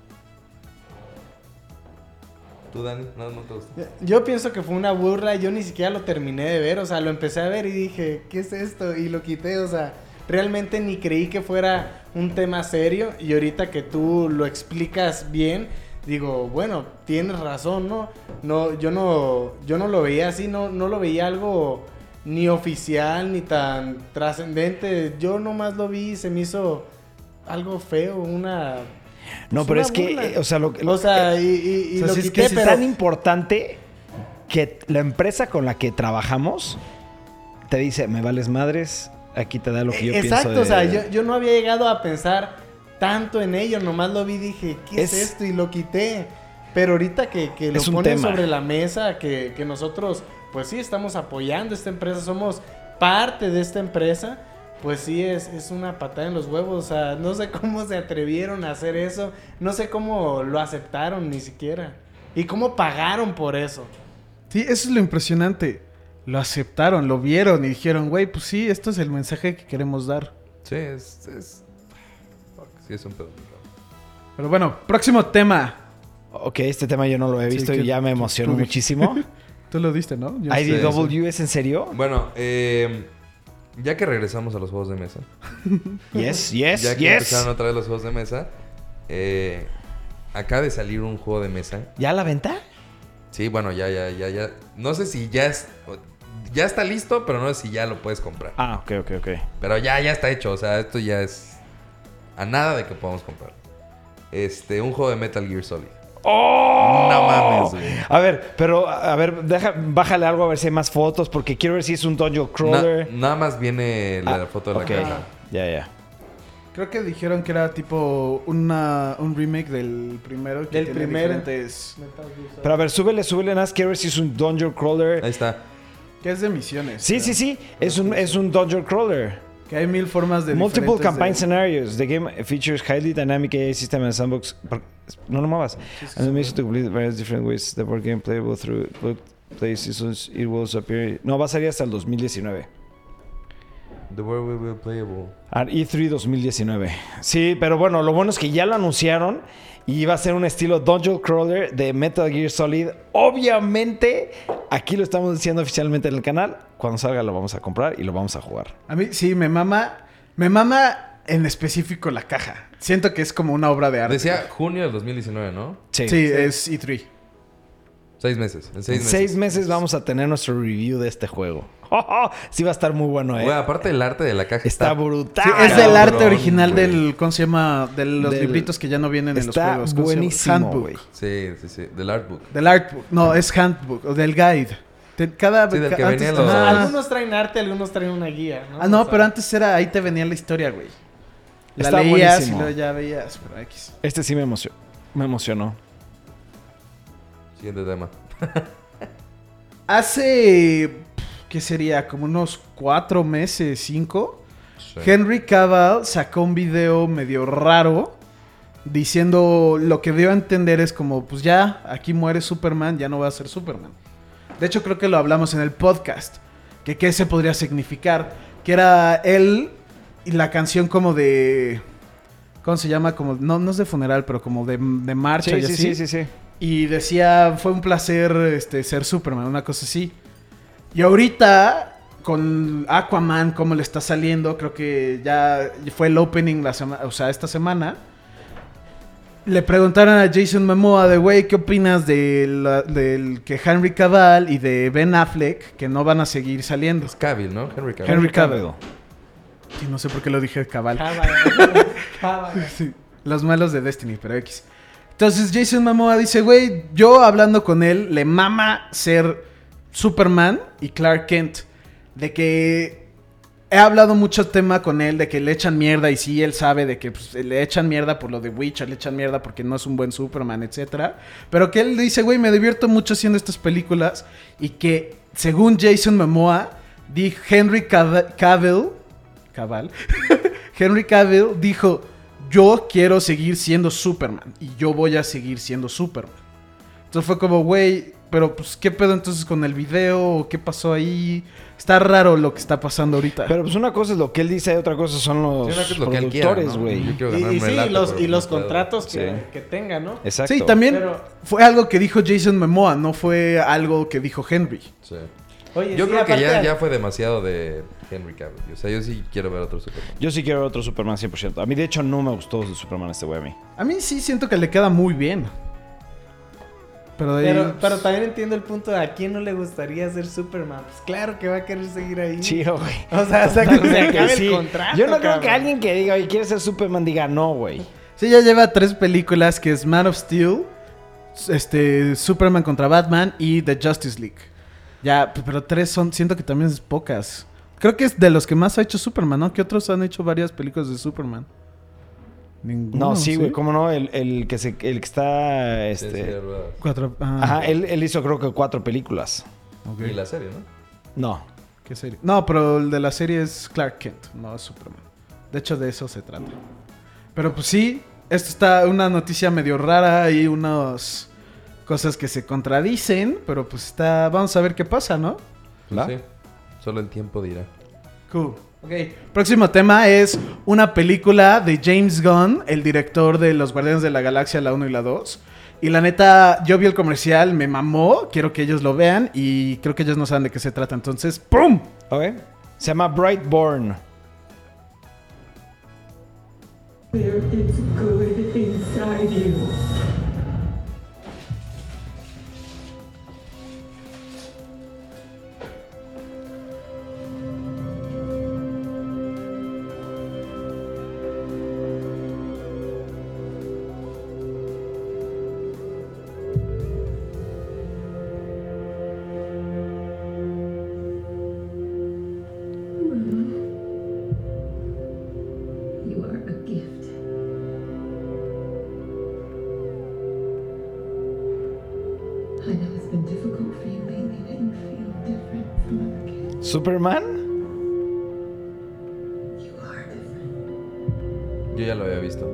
¿Tú, Dani? No, no te gustó. Yo pienso que fue una burla, yo ni siquiera lo terminé de ver, o sea, lo empecé a ver y dije, ¿qué es esto? Y lo quité, o sea, realmente ni creí que fuera un tema serio y ahorita que tú lo explicas bien, digo, bueno, tienes razón, ¿no? No, yo no, yo no lo veía así, no, no lo veía algo ni oficial ni tan trascendente. Yo nomás lo vi y se me hizo algo feo, una No, pero es que, burla. eh, o sea, lo, o sea, y, y- y O sea, lo es quité, es pero tan importante que la empresa con la que trabajamos te dice, me vales madres, aquí te da lo que yo Exacto, pienso. o sea, yo, yo no había llegado a pensar tanto en ello, nomás lo vi y dije, ¿qué es, Es- esto? Y lo quité. Pero ahorita que, que lo Es ponen tema. sobre la mesa, que, que nosotros, pues sí, estamos apoyando esta empresa, somos parte de esta empresa, pues sí, es, es una patada en los huevos. O sea, no sé cómo se atrevieron a hacer eso, no sé cómo lo aceptaron ni siquiera. Y cómo pagaron por eso. Sí, eso es lo impresionante. Lo aceptaron, lo vieron y dijeron, güey, pues sí, esto es el mensaje que queremos dar. Sí, es. es... fuck, sí, es un pedo. Pero bueno, próximo tema. Ok, este tema yo no lo he Sí, visto que- y ya me emocionó muchísimo. Tú lo diste, ¿no? Yo- IDW, ¿es en serio? Bueno, eh, ya que regresamos a los juegos de mesa. Yes, yes, ya que yes. empezaron otra vez los juegos de mesa. Eh, acaba de salir un juego de mesa. ¿Ya a la venta? Sí, bueno, ya, ya, ya, ya. No sé si ya es. Ya está listo, pero no sé si ya lo puedes comprar. Ah, ok, ok, ok. Pero ya, ya está hecho. O sea, esto ya es. A nada de que podamos comprar. Este, un juego de Metal Gear Solid. ¡Oh! No mames, güey. A ver, pero a ver, deja, bájale algo a ver si hay más fotos, porque quiero ver si es un Dungeon Na- Crawler. nada más viene la Ah, foto de la ok. caja. Ya, ya. Creo que dijeron que era tipo una, un remake del primero. Que Del primero. diferentes- Pero a ver, súbele, súbele nada más. Quiero ver si es un Dungeon Crawler. Ahí está. Que es de misiones. Sí, sí, sí. Es un, es un Dungeon Crawler. Que hay mil formas de Multiple campaign de- scenarios. The game features highly dynamic AI system and sandbox. No, no muevas. And the mission to complete various different ways. The board game playable through play seasons. It will appear. No, va a salir hasta el 2019. The World Will Be Playable. Ah, E3 2019. Sí, pero bueno, lo bueno es que ya lo anunciaron y va a ser un estilo Dungeon Crawler de Metal Gear Solid. Obviamente, aquí lo estamos diciendo oficialmente en el canal. Cuando salga lo vamos a comprar y lo vamos a jugar. A mí sí, me mama. Me mama en específico la caja. Siento que es como una obra de arte. Decía junio del 2019, ¿no? Sí, es E E3. Seis meses. En seis en meses. seis meses vamos a tener nuestro review de este juego. sí va a estar muy bueno, ¿eh? Güey, aparte el arte de la caja Está está, brutal. Sí, es del arte original güey. del. ¿Cómo se llama? De los Del- libritos que ya no vienen en los Está juegos. ¿Cómo se llama? buenísimo, Handbook. güey. Sí, sí, sí. Del artbook. Del artbook. No, es handbook. O del guide. Cada Sí, del que los- Ajá. Algunos traen arte, algunos traen una guía. ¿no? Ah, no, O sea, pero antes era. Ahí te venía la historia, güey. La Está leías buenísimo. y luego ya veías. Pero X. Este sí me emocionó. Me emocionó. Siguiente tema. Hace. ¿Qué sería? Como unos cuatro meses, cinco. Sí. Henry Cavill sacó un video medio raro diciendo lo que dio a entender es como, pues ya, aquí muere Superman, ya no va a ser Superman. De hecho, creo que lo hablamos en el podcast, que qué se podría significar, que era él y la canción como de... ¿Cómo se llama? Como, no, no es de funeral, pero como de, de marcha Sí, y sí, así. sí, sí, sí. Y decía, fue un placer este, ser Superman, una cosa así. Y ahorita, con Aquaman, cómo le está saliendo, creo que ya fue el opening la semana, o sea, esta semana. Le preguntaron a Jason Momoa de, güey, ¿qué opinas de que Henry Cavill y de Ben Affleck, que no van a seguir saliendo? Es Cavill, ¿no? Henry Cavill. Henry Cavill. Sí, no sé por qué lo dije Cavill. Cábala. Sí, los malos de Destiny, pero X. Entonces Jason Momoa dice, güey, yo hablando con él, le mama ser Superman y Clark Kent. De que he hablado mucho tema con él, de que le echan mierda y sí, él sabe de que pues, le echan mierda por lo de Witcher, le echan mierda porque no es un buen Superman, etcétera. Pero que él dice, güey, me divierto mucho haciendo estas películas y que según Jason Momoa, Henry Cav- Cavill, Cavill, Henry Cavill dijo, yo quiero seguir siendo Superman y yo voy a seguir siendo Superman. Entonces fue como, güey, pero pues, ¿qué pedo entonces con el video? ¿O ¿Qué pasó ahí? Está raro lo que está pasando ahorita. Pero pues una cosa es lo que él dice y otra cosa son los Sí, cosa productores, güey. Y, y sí, arte, los, y los contratos que, Sí. que tenga, ¿no? Exacto. sí, también Pero- fue algo que dijo Jason Momoa, no fue algo que dijo Henry. Sí. Oye, Yo sí, creo que ya, ya fue demasiado de Henry Cavill. O sea, yo sí quiero ver otro Superman. Yo sí quiero ver otro Superman 100%. A mí, de hecho, no me gustó su Superman este güey a mí. A mí sí siento que le queda muy bien. Pero de Pero, pero también entiendo el punto de a quién no le gustaría ser Superman. Pues claro que va a querer seguir ahí. Chido, güey. O sea, hasta que se Totalmente, acabe sí. el contrato. Yo no creo cabrón. que alguien que diga, oye, ¿quieres ser Superman? Diga, no, güey. Sí, ya lleva tres películas que es Man of Steel, este, Superman contra Batman y The Justice League. Ya, pero tres son, siento que también es pocas. Creo que es de los que más ha hecho Superman, ¿no? Que otros han hecho varias películas de Superman. Ninguno, No, sí, güey, ¿cómo no? El, el que se, el que está, este... Cuatro. ah, Ajá, él, él hizo creo que cuatro películas. ok. Y la serie, ¿no? No. ¿Qué serie? No, pero el de la serie es Clark Kent, no es Superman. De hecho, de eso se trata. Pero pues sí, esto está una noticia medio rara y unas cosas que se contradicen, pero pues está, vamos a ver qué pasa, ¿no? Pues sí. Solo el tiempo dirá. Cool. Ok. Próximo tema es una película de James Gunn, el director de Los Guardianes de la Galaxia, la 1 y la 2. Y la neta, yo vi el comercial, me mamó, quiero que ellos lo vean y creo que ellos no saben de qué se trata. Entonces, ¡pum! Ok. Se llama Brightborn. There is good inside. You ¿Superman? You are different. Yo ya lo había visto.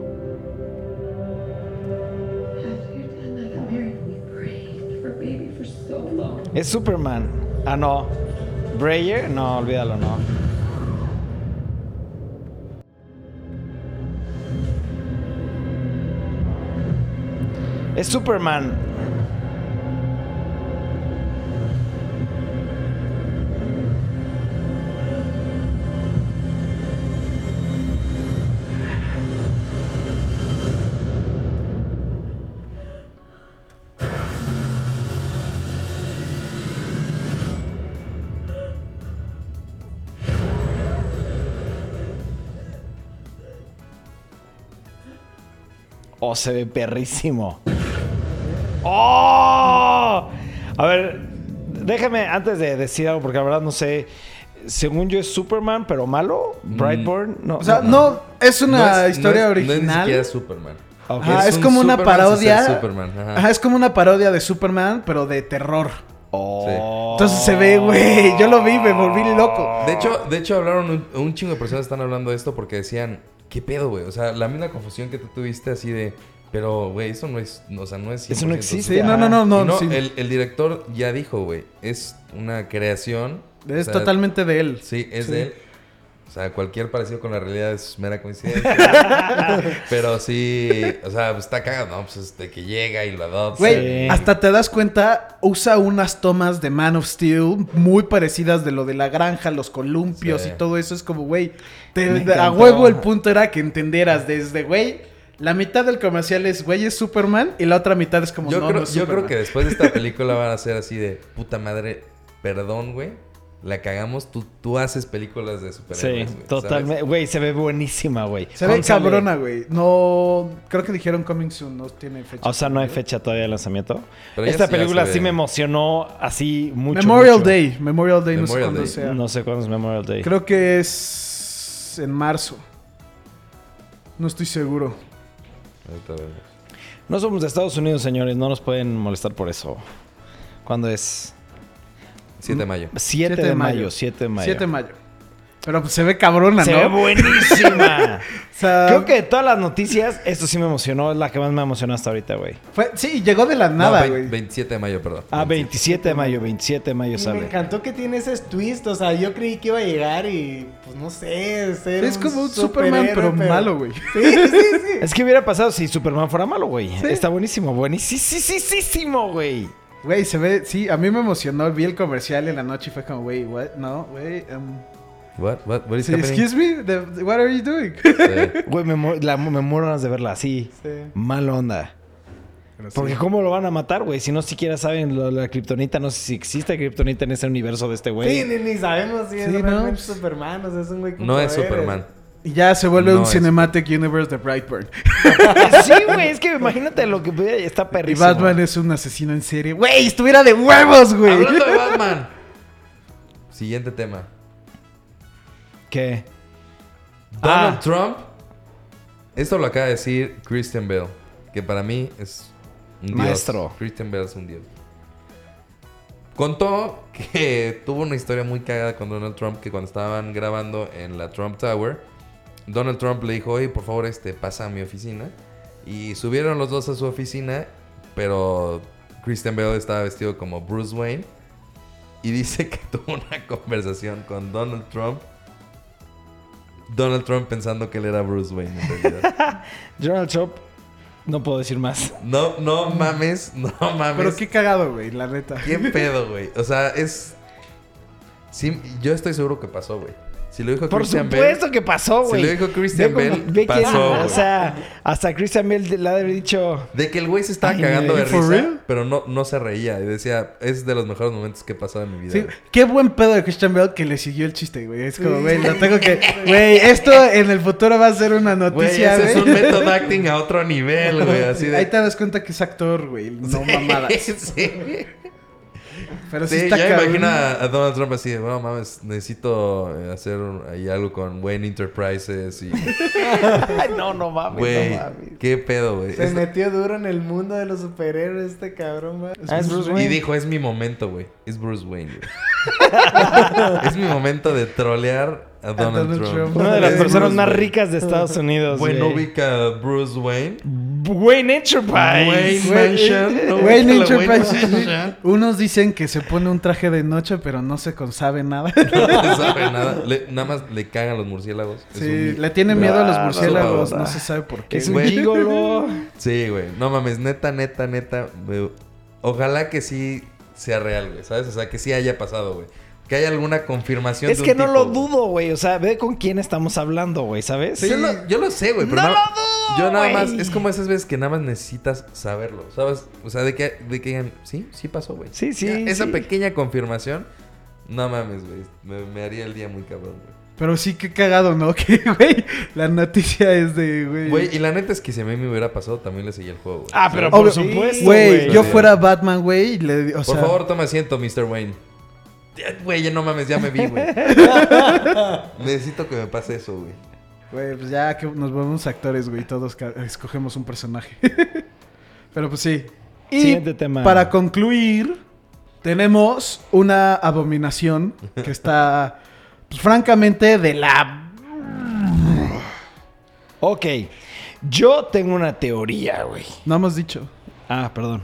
Es Superman. Ah, no. Breyer? No, olvídalo, no. Es Superman. Oh, se ve perrísimo. ¡Oh! A ver, déjame antes de decir algo, porque la verdad no sé. Según yo es Superman, pero malo. Brightborn. No, O sea, no, es una es- historia no es- No es ni original. siquiera Superman. Ajá, es, como una Superman parodia. ser Superman, ajá. Ajá, es como una parodia de Superman, pero de terror. Oh. Entonces se ve, güey. Yo lo vi, me volví loco. De hecho, de hecho hablaron un, un chingo de personas están hablando de esto porque decían, ¿qué pedo, güey? O sea, la misma confusión que tú tuviste así de, pero, güey, eso no es, o sea, no es Eso no 100% existe. Sí, no, no, no, no. No, sí. el, el director ya dijo, güey, es una creación. es o sea, totalmente de él. Sí, es Sí. de él. O sea, cualquier parecido con la realidad es mera coincidencia. Pero sí, o sea, pues, está cagado, ¿no? Pues este, que llega y lo adopta. Güey, Sí. hasta te das cuenta, usa unas tomas de Man of Steel muy parecidas de lo de la granja, los columpios Sí. y todo eso. Es como, güey, a huevo el punto era que entendieras desde, güey, la mitad del comercial es, güey, es Superman y la otra mitad es como, Yo, no, creo, no es yo creo que después de esta película van a ser así de puta madre, perdón, güey. La cagamos, tú, tú haces películas de Sí, superhéroes. güey, totalmente. Güey, se ve buenísima, güey. Se ve cabrona, güey. No, creo que dijeron coming soon, no tiene fecha. O sea, no hay fecha todavía de lanzamiento. Pero Esta sí, película sí me emocionó así mucho. Memorial mucho. Day, Memorial Day, no sé cuándo sea. No sé cuándo es Memorial Day. Creo que es en marzo. No estoy seguro. sabes. Ahorita vemos. No somos de Estados Unidos, señores. No nos pueden molestar por eso. ¿Cuándo es? 7 de mayo. 7 de, mayo. 7 de mayo. 7 de mayo. Pero pues, se ve cabrona, Se ¿no? ve buenísima. O sea, Creo que de todas las noticias, esto sí me emocionó. Es la que más me emocionó hasta ahorita, güey. fue- sí, llegó de la No, nada, güey. 27 de mayo, perdón. Ah, 27 de mayo. 27 de mayo Y me sale. encantó que tiene ese twist. O sea, yo creí que iba a llegar y, pues no sé, ser es como un Superman, superhéroe, pero, malo, güey. Sí, sí, sí. Es que hubiera pasado si Superman fuera malo, güey. Está buenísimo. Buenísimo, güey. Güey, se ve, sí, a mí me emocionó, vi el comercial en la noche y fue como, güey, what, no, güey, um, What? What? What is sí, happening? excuse me, The- what are you doing? Sí. Güey, me, mu- la- me muero ganas de verla así. Sí. Mal onda. Porque ¿cómo lo van a matar, güey? Si no siquiera saben lo- la kriptonita, no sé si existe kriptonita en ese universo de este güey. Sí, ni, ni sabemos si es Sí, no, realmente Superman, o sea, es un güey con No es. Superman. Y ya se vuelve No un es- Cinematic Universe de Brightburn. Sí, güey, es que imagínate lo que está Y perrísimo. Batman es un asesino en serie. Güey, estuviera de huevos, güey. Hablando de Batman. Siguiente tema. ¿Qué? Donald Ah. Trump. Esto lo acaba de decir Christian Bale. Que para mí es un dios. Maestro. Christian Bale es un dios. Contó que tuvo una historia muy cagada con Donald Trump. Que cuando estaban grabando en la Trump Tower, Donald Trump le dijo: Oye, por favor, este, pasa a mi oficina. Y subieron los dos a su oficina. Pero Christian Bale estaba vestido como Bruce Wayne. Y dice que tuvo una conversación con Donald Trump. Donald Trump pensando que él era Bruce Wayne en realidad. Donald Trump, no puedo decir más. No, no mames, no mames. Pero qué cagado, güey, la neta. ¿Qué pedo, güey? O sea, es. Sí, yo estoy seguro que pasó, güey. Si lo dijo Por Christian supuesto que pasó, Si güey. lo dijo Christian Ve ve quién- pasó, O sea, hasta Christian Bale le ha de haber dicho... De que el güey se estaba Ay, cagando de ¿for risa, real? pero no, no se reía. Y decía, es de los mejores momentos que he pasado en mi vida. Sí, qué buen pedo de Christian Bale que le siguió el chiste, güey. Es como, güey, lo tengo que. Güey, esto en el futuro va a ser una noticia, güey. es un method acting a otro nivel, güey. Así de. Ahí te das cuenta que es actor, güey. No mamadas. sí. Pero sí, Sí, está ya imagino a, a Donald Trump así de, bueno, mames, necesito eh, hacer ahí algo con Wayne Enterprises y... Ay, no, no mames, Güey, no mames. qué pedo, güey. Se metió duro en el mundo de los superhéroes este cabrón, güey. Ah, es Bruce Y Wayne. dijo, es mi momento, güey. Es Bruce Wayne, güey. es mi momento de trolear a Donald, Donald Trump. Trump. Una de las Es personas Bruce más Wayne. ricas de Estados Unidos, Bueno, ubica a Bruce Wayne. Wayne Enterprise. Wayne Mansion. Wayne. Mansion. Unos dicen que se pone un traje de noche, pero no se consabe nada. No sabe nada. Le- nada más le cagan los murciélagos. Sí, un- le tiene miedo a los Ah, murciélagos. no, se sabe por qué. Es un gigolo. Sí, güey. No mames, neta, neta, neta. Ojalá que sí sea real, güey. ¿Sabes? O sea, que sí haya pasado, güey. Que haya alguna confirmación. Es de que un no tipo, lo dudo, güey. O sea, ve con quién estamos hablando, güey, ¿sabes? Yo, lo, yo lo sé, güey. Pero No nada- lo dudo, Yo nada más. Es como esas veces que nada más necesitas saberlo, ¿sabes? O sea, de que, de que digan, sí, sí pasó, güey. Sí, sí, Ya, Esa sí. pequeña confirmación. No mames, güey. Me, me haría el día muy cabrón, güey. Pero sí, qué cagado, ¿no? Que, güey, la noticia es de, güey. Güey, y la neta es que si a mí me hubiera pasado, también le seguía el juego, güey. Ah, pero por Obvio- supuesto, Güey, yo fuera Batman, güey, y le, o Por sea, favor, toma asiento, Mr. Wayne. Güey, ya no mames, ya me vi, güey. Necesito que me pase eso, güey. Güey, pues ya que nos volvemos actores, güey, todos escogemos un personaje. Pero pues sí. Y Siguiente tema. para concluir, tenemos una abominación que está, pues, francamente, de la... Ok. Yo tengo una teoría, güey. No hemos dicho. Ah, perdón.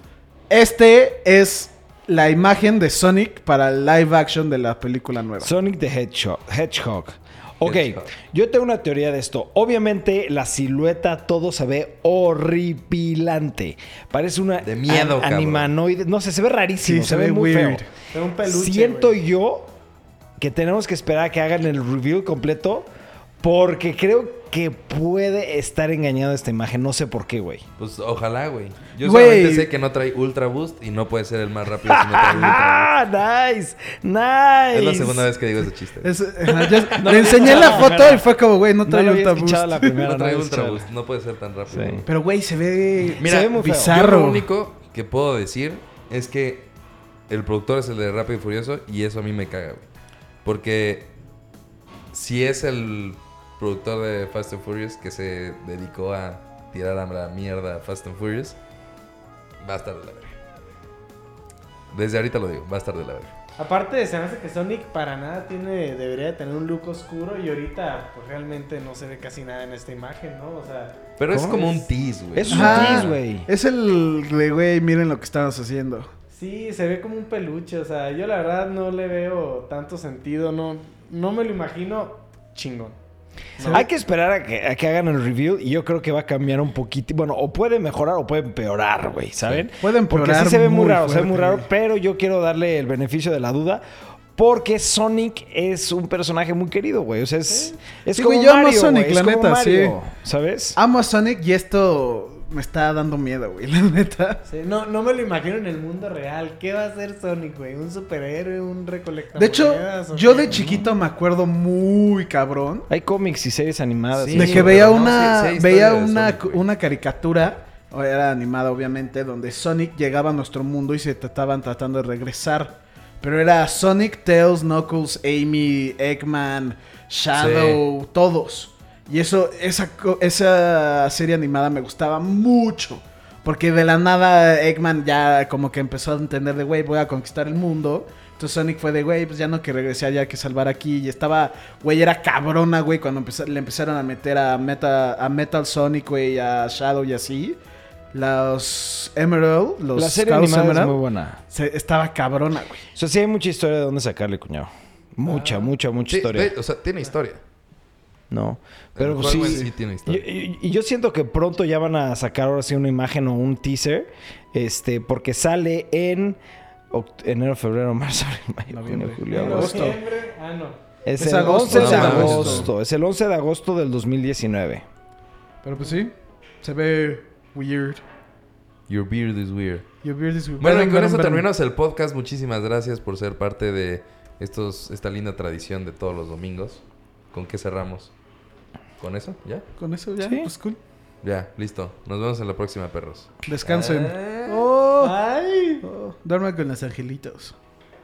Este es la imagen de Sonic para el live action de la película nueva. Sonic the Hedgehog. Hedgehog. Ok, Hedgehog. yo tengo una teoría de esto. Obviamente la silueta todo se ve horripilante. Parece una De miedo, an- cabrón. animanoide. No sé, se ve rarísimo. Sí, se, ve, muy weird. feo. Un peluche, Siento yo que tenemos que esperar a que hagan el reveal completo porque creo que puede estar engañado esta imagen. No sé por qué, güey. Pues ojalá, güey. Yo Güey. solamente sé que no trae Ultra Boost y no puede ser el más rápido si no trae Ultra Boost. ¡Ah! ¡Nice! ¡Nice! Es la segunda vez que digo ese chiste. Es- ajá, yo- No le enseñé la foto y fue como, güey, no No trae había Ultra Boost. la primera. No trae no Ultra. Boost, no puede ser tan rápido. Sí. güey. Pero, güey, se ve... Mira, Se ve muy bizarro. Yo lo único que puedo decir es que el productor es el de Rápido y Furioso y eso a mí me caga, güey. Porque si es el productor de Fast and Furious que se dedicó a tirar a la mierda a Fast and Furious, va a estar de la verga. Desde ahorita lo digo, va a estar de la verga. Aparte, se me hace que Sonic para nada tiene, debería de tener un look oscuro y ahorita pues realmente no se ve casi nada en esta imagen, ¿no? O sea, Pero es como un tease, güey. Es un tease, güey. Es el de, güey, miren lo que estamos haciendo. sí, se ve como un peluche, o sea, yo la verdad no le veo tanto sentido, no, no me lo imagino chingón. Hay que esperar a que, a que hagan el review y yo creo que va a cambiar un poquito. Bueno, o puede mejorar o puede empeorar, güey, ¿saben? Puede Porque empeorar sí se ve muy, muy raro, se ve muy raro, pero yo quiero darle el beneficio de la duda. Porque Sonic es un personaje muy querido, güey. O sea, es, es Sí, como güey, yo amo a Mario, Sonic, es la como neta, Mario, sí. ¿Sabes? Amo a Sonic y esto me está dando miedo, güey, la neta. Sí, no, no me lo imagino en el mundo real. ¿Qué va a ser Sonic, güey? ¿Un superhéroe? ¿Un recolector? De hecho, yo de chiquito me acuerdo muy cabrón Hay cómics y series animadas. Sí, de que veía una sí veía una, Sonic, una caricatura o era animada obviamente donde Sonic llegaba a nuestro mundo y se estaban tratando de regresar pero era Sonic, Tails, Knuckles, Amy, Eggman, Shadow, todos y eso esa esa serie animada me gustaba mucho porque de la nada Eggman ya como que empezó a entender de güey voy a conquistar el mundo entonces Sonic fue de, güey, pues ya no que regresé allá, hay que salvar aquí. Y estaba, güey, era cabrona, güey, cuando empezó- le empezaron a meter a, Meta, a Metal Sonic, güey, a Shadow y así. Los Emerald, los La serie Chaos animada es Emerald, muy buena. se- estaba cabrona, güey. O sea, sí hay mucha historia de dónde sacarle, cuñado. Mucha, mucha, mucha Sí, historia. de- o sea, tiene historia. No. Pero pues, sí, sí tiene historia. Y, y- y yo siento que pronto ya van a sacar ahora sí una imagen o un teaser. Este, porque sale en enero, febrero, marzo, abril, mayo, junio, julio, agosto. Ah, no. Es, Es el agosto. 11 de agosto. agosto. Es el 11 de agosto del 2019. Pero pues sí, se ve weird. Your beard is weird. Your beard is weird. Bueno, y Venom, con Venom, eso Venom. terminamos el podcast. Muchísimas gracias por ser parte de estos, esta linda tradición de todos los domingos. ¿Con qué cerramos? ¿Con eso? ¿Ya? Con eso ya, Sí. pues cool. Ya, listo. Nos vemos en la próxima, perros. Descansen. Ah. Oh, Ay. oh, duerman con los angelitos.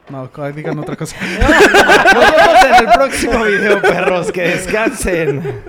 No, digan otra cosa. Nos vemos en el próximo video, perros. Que descansen.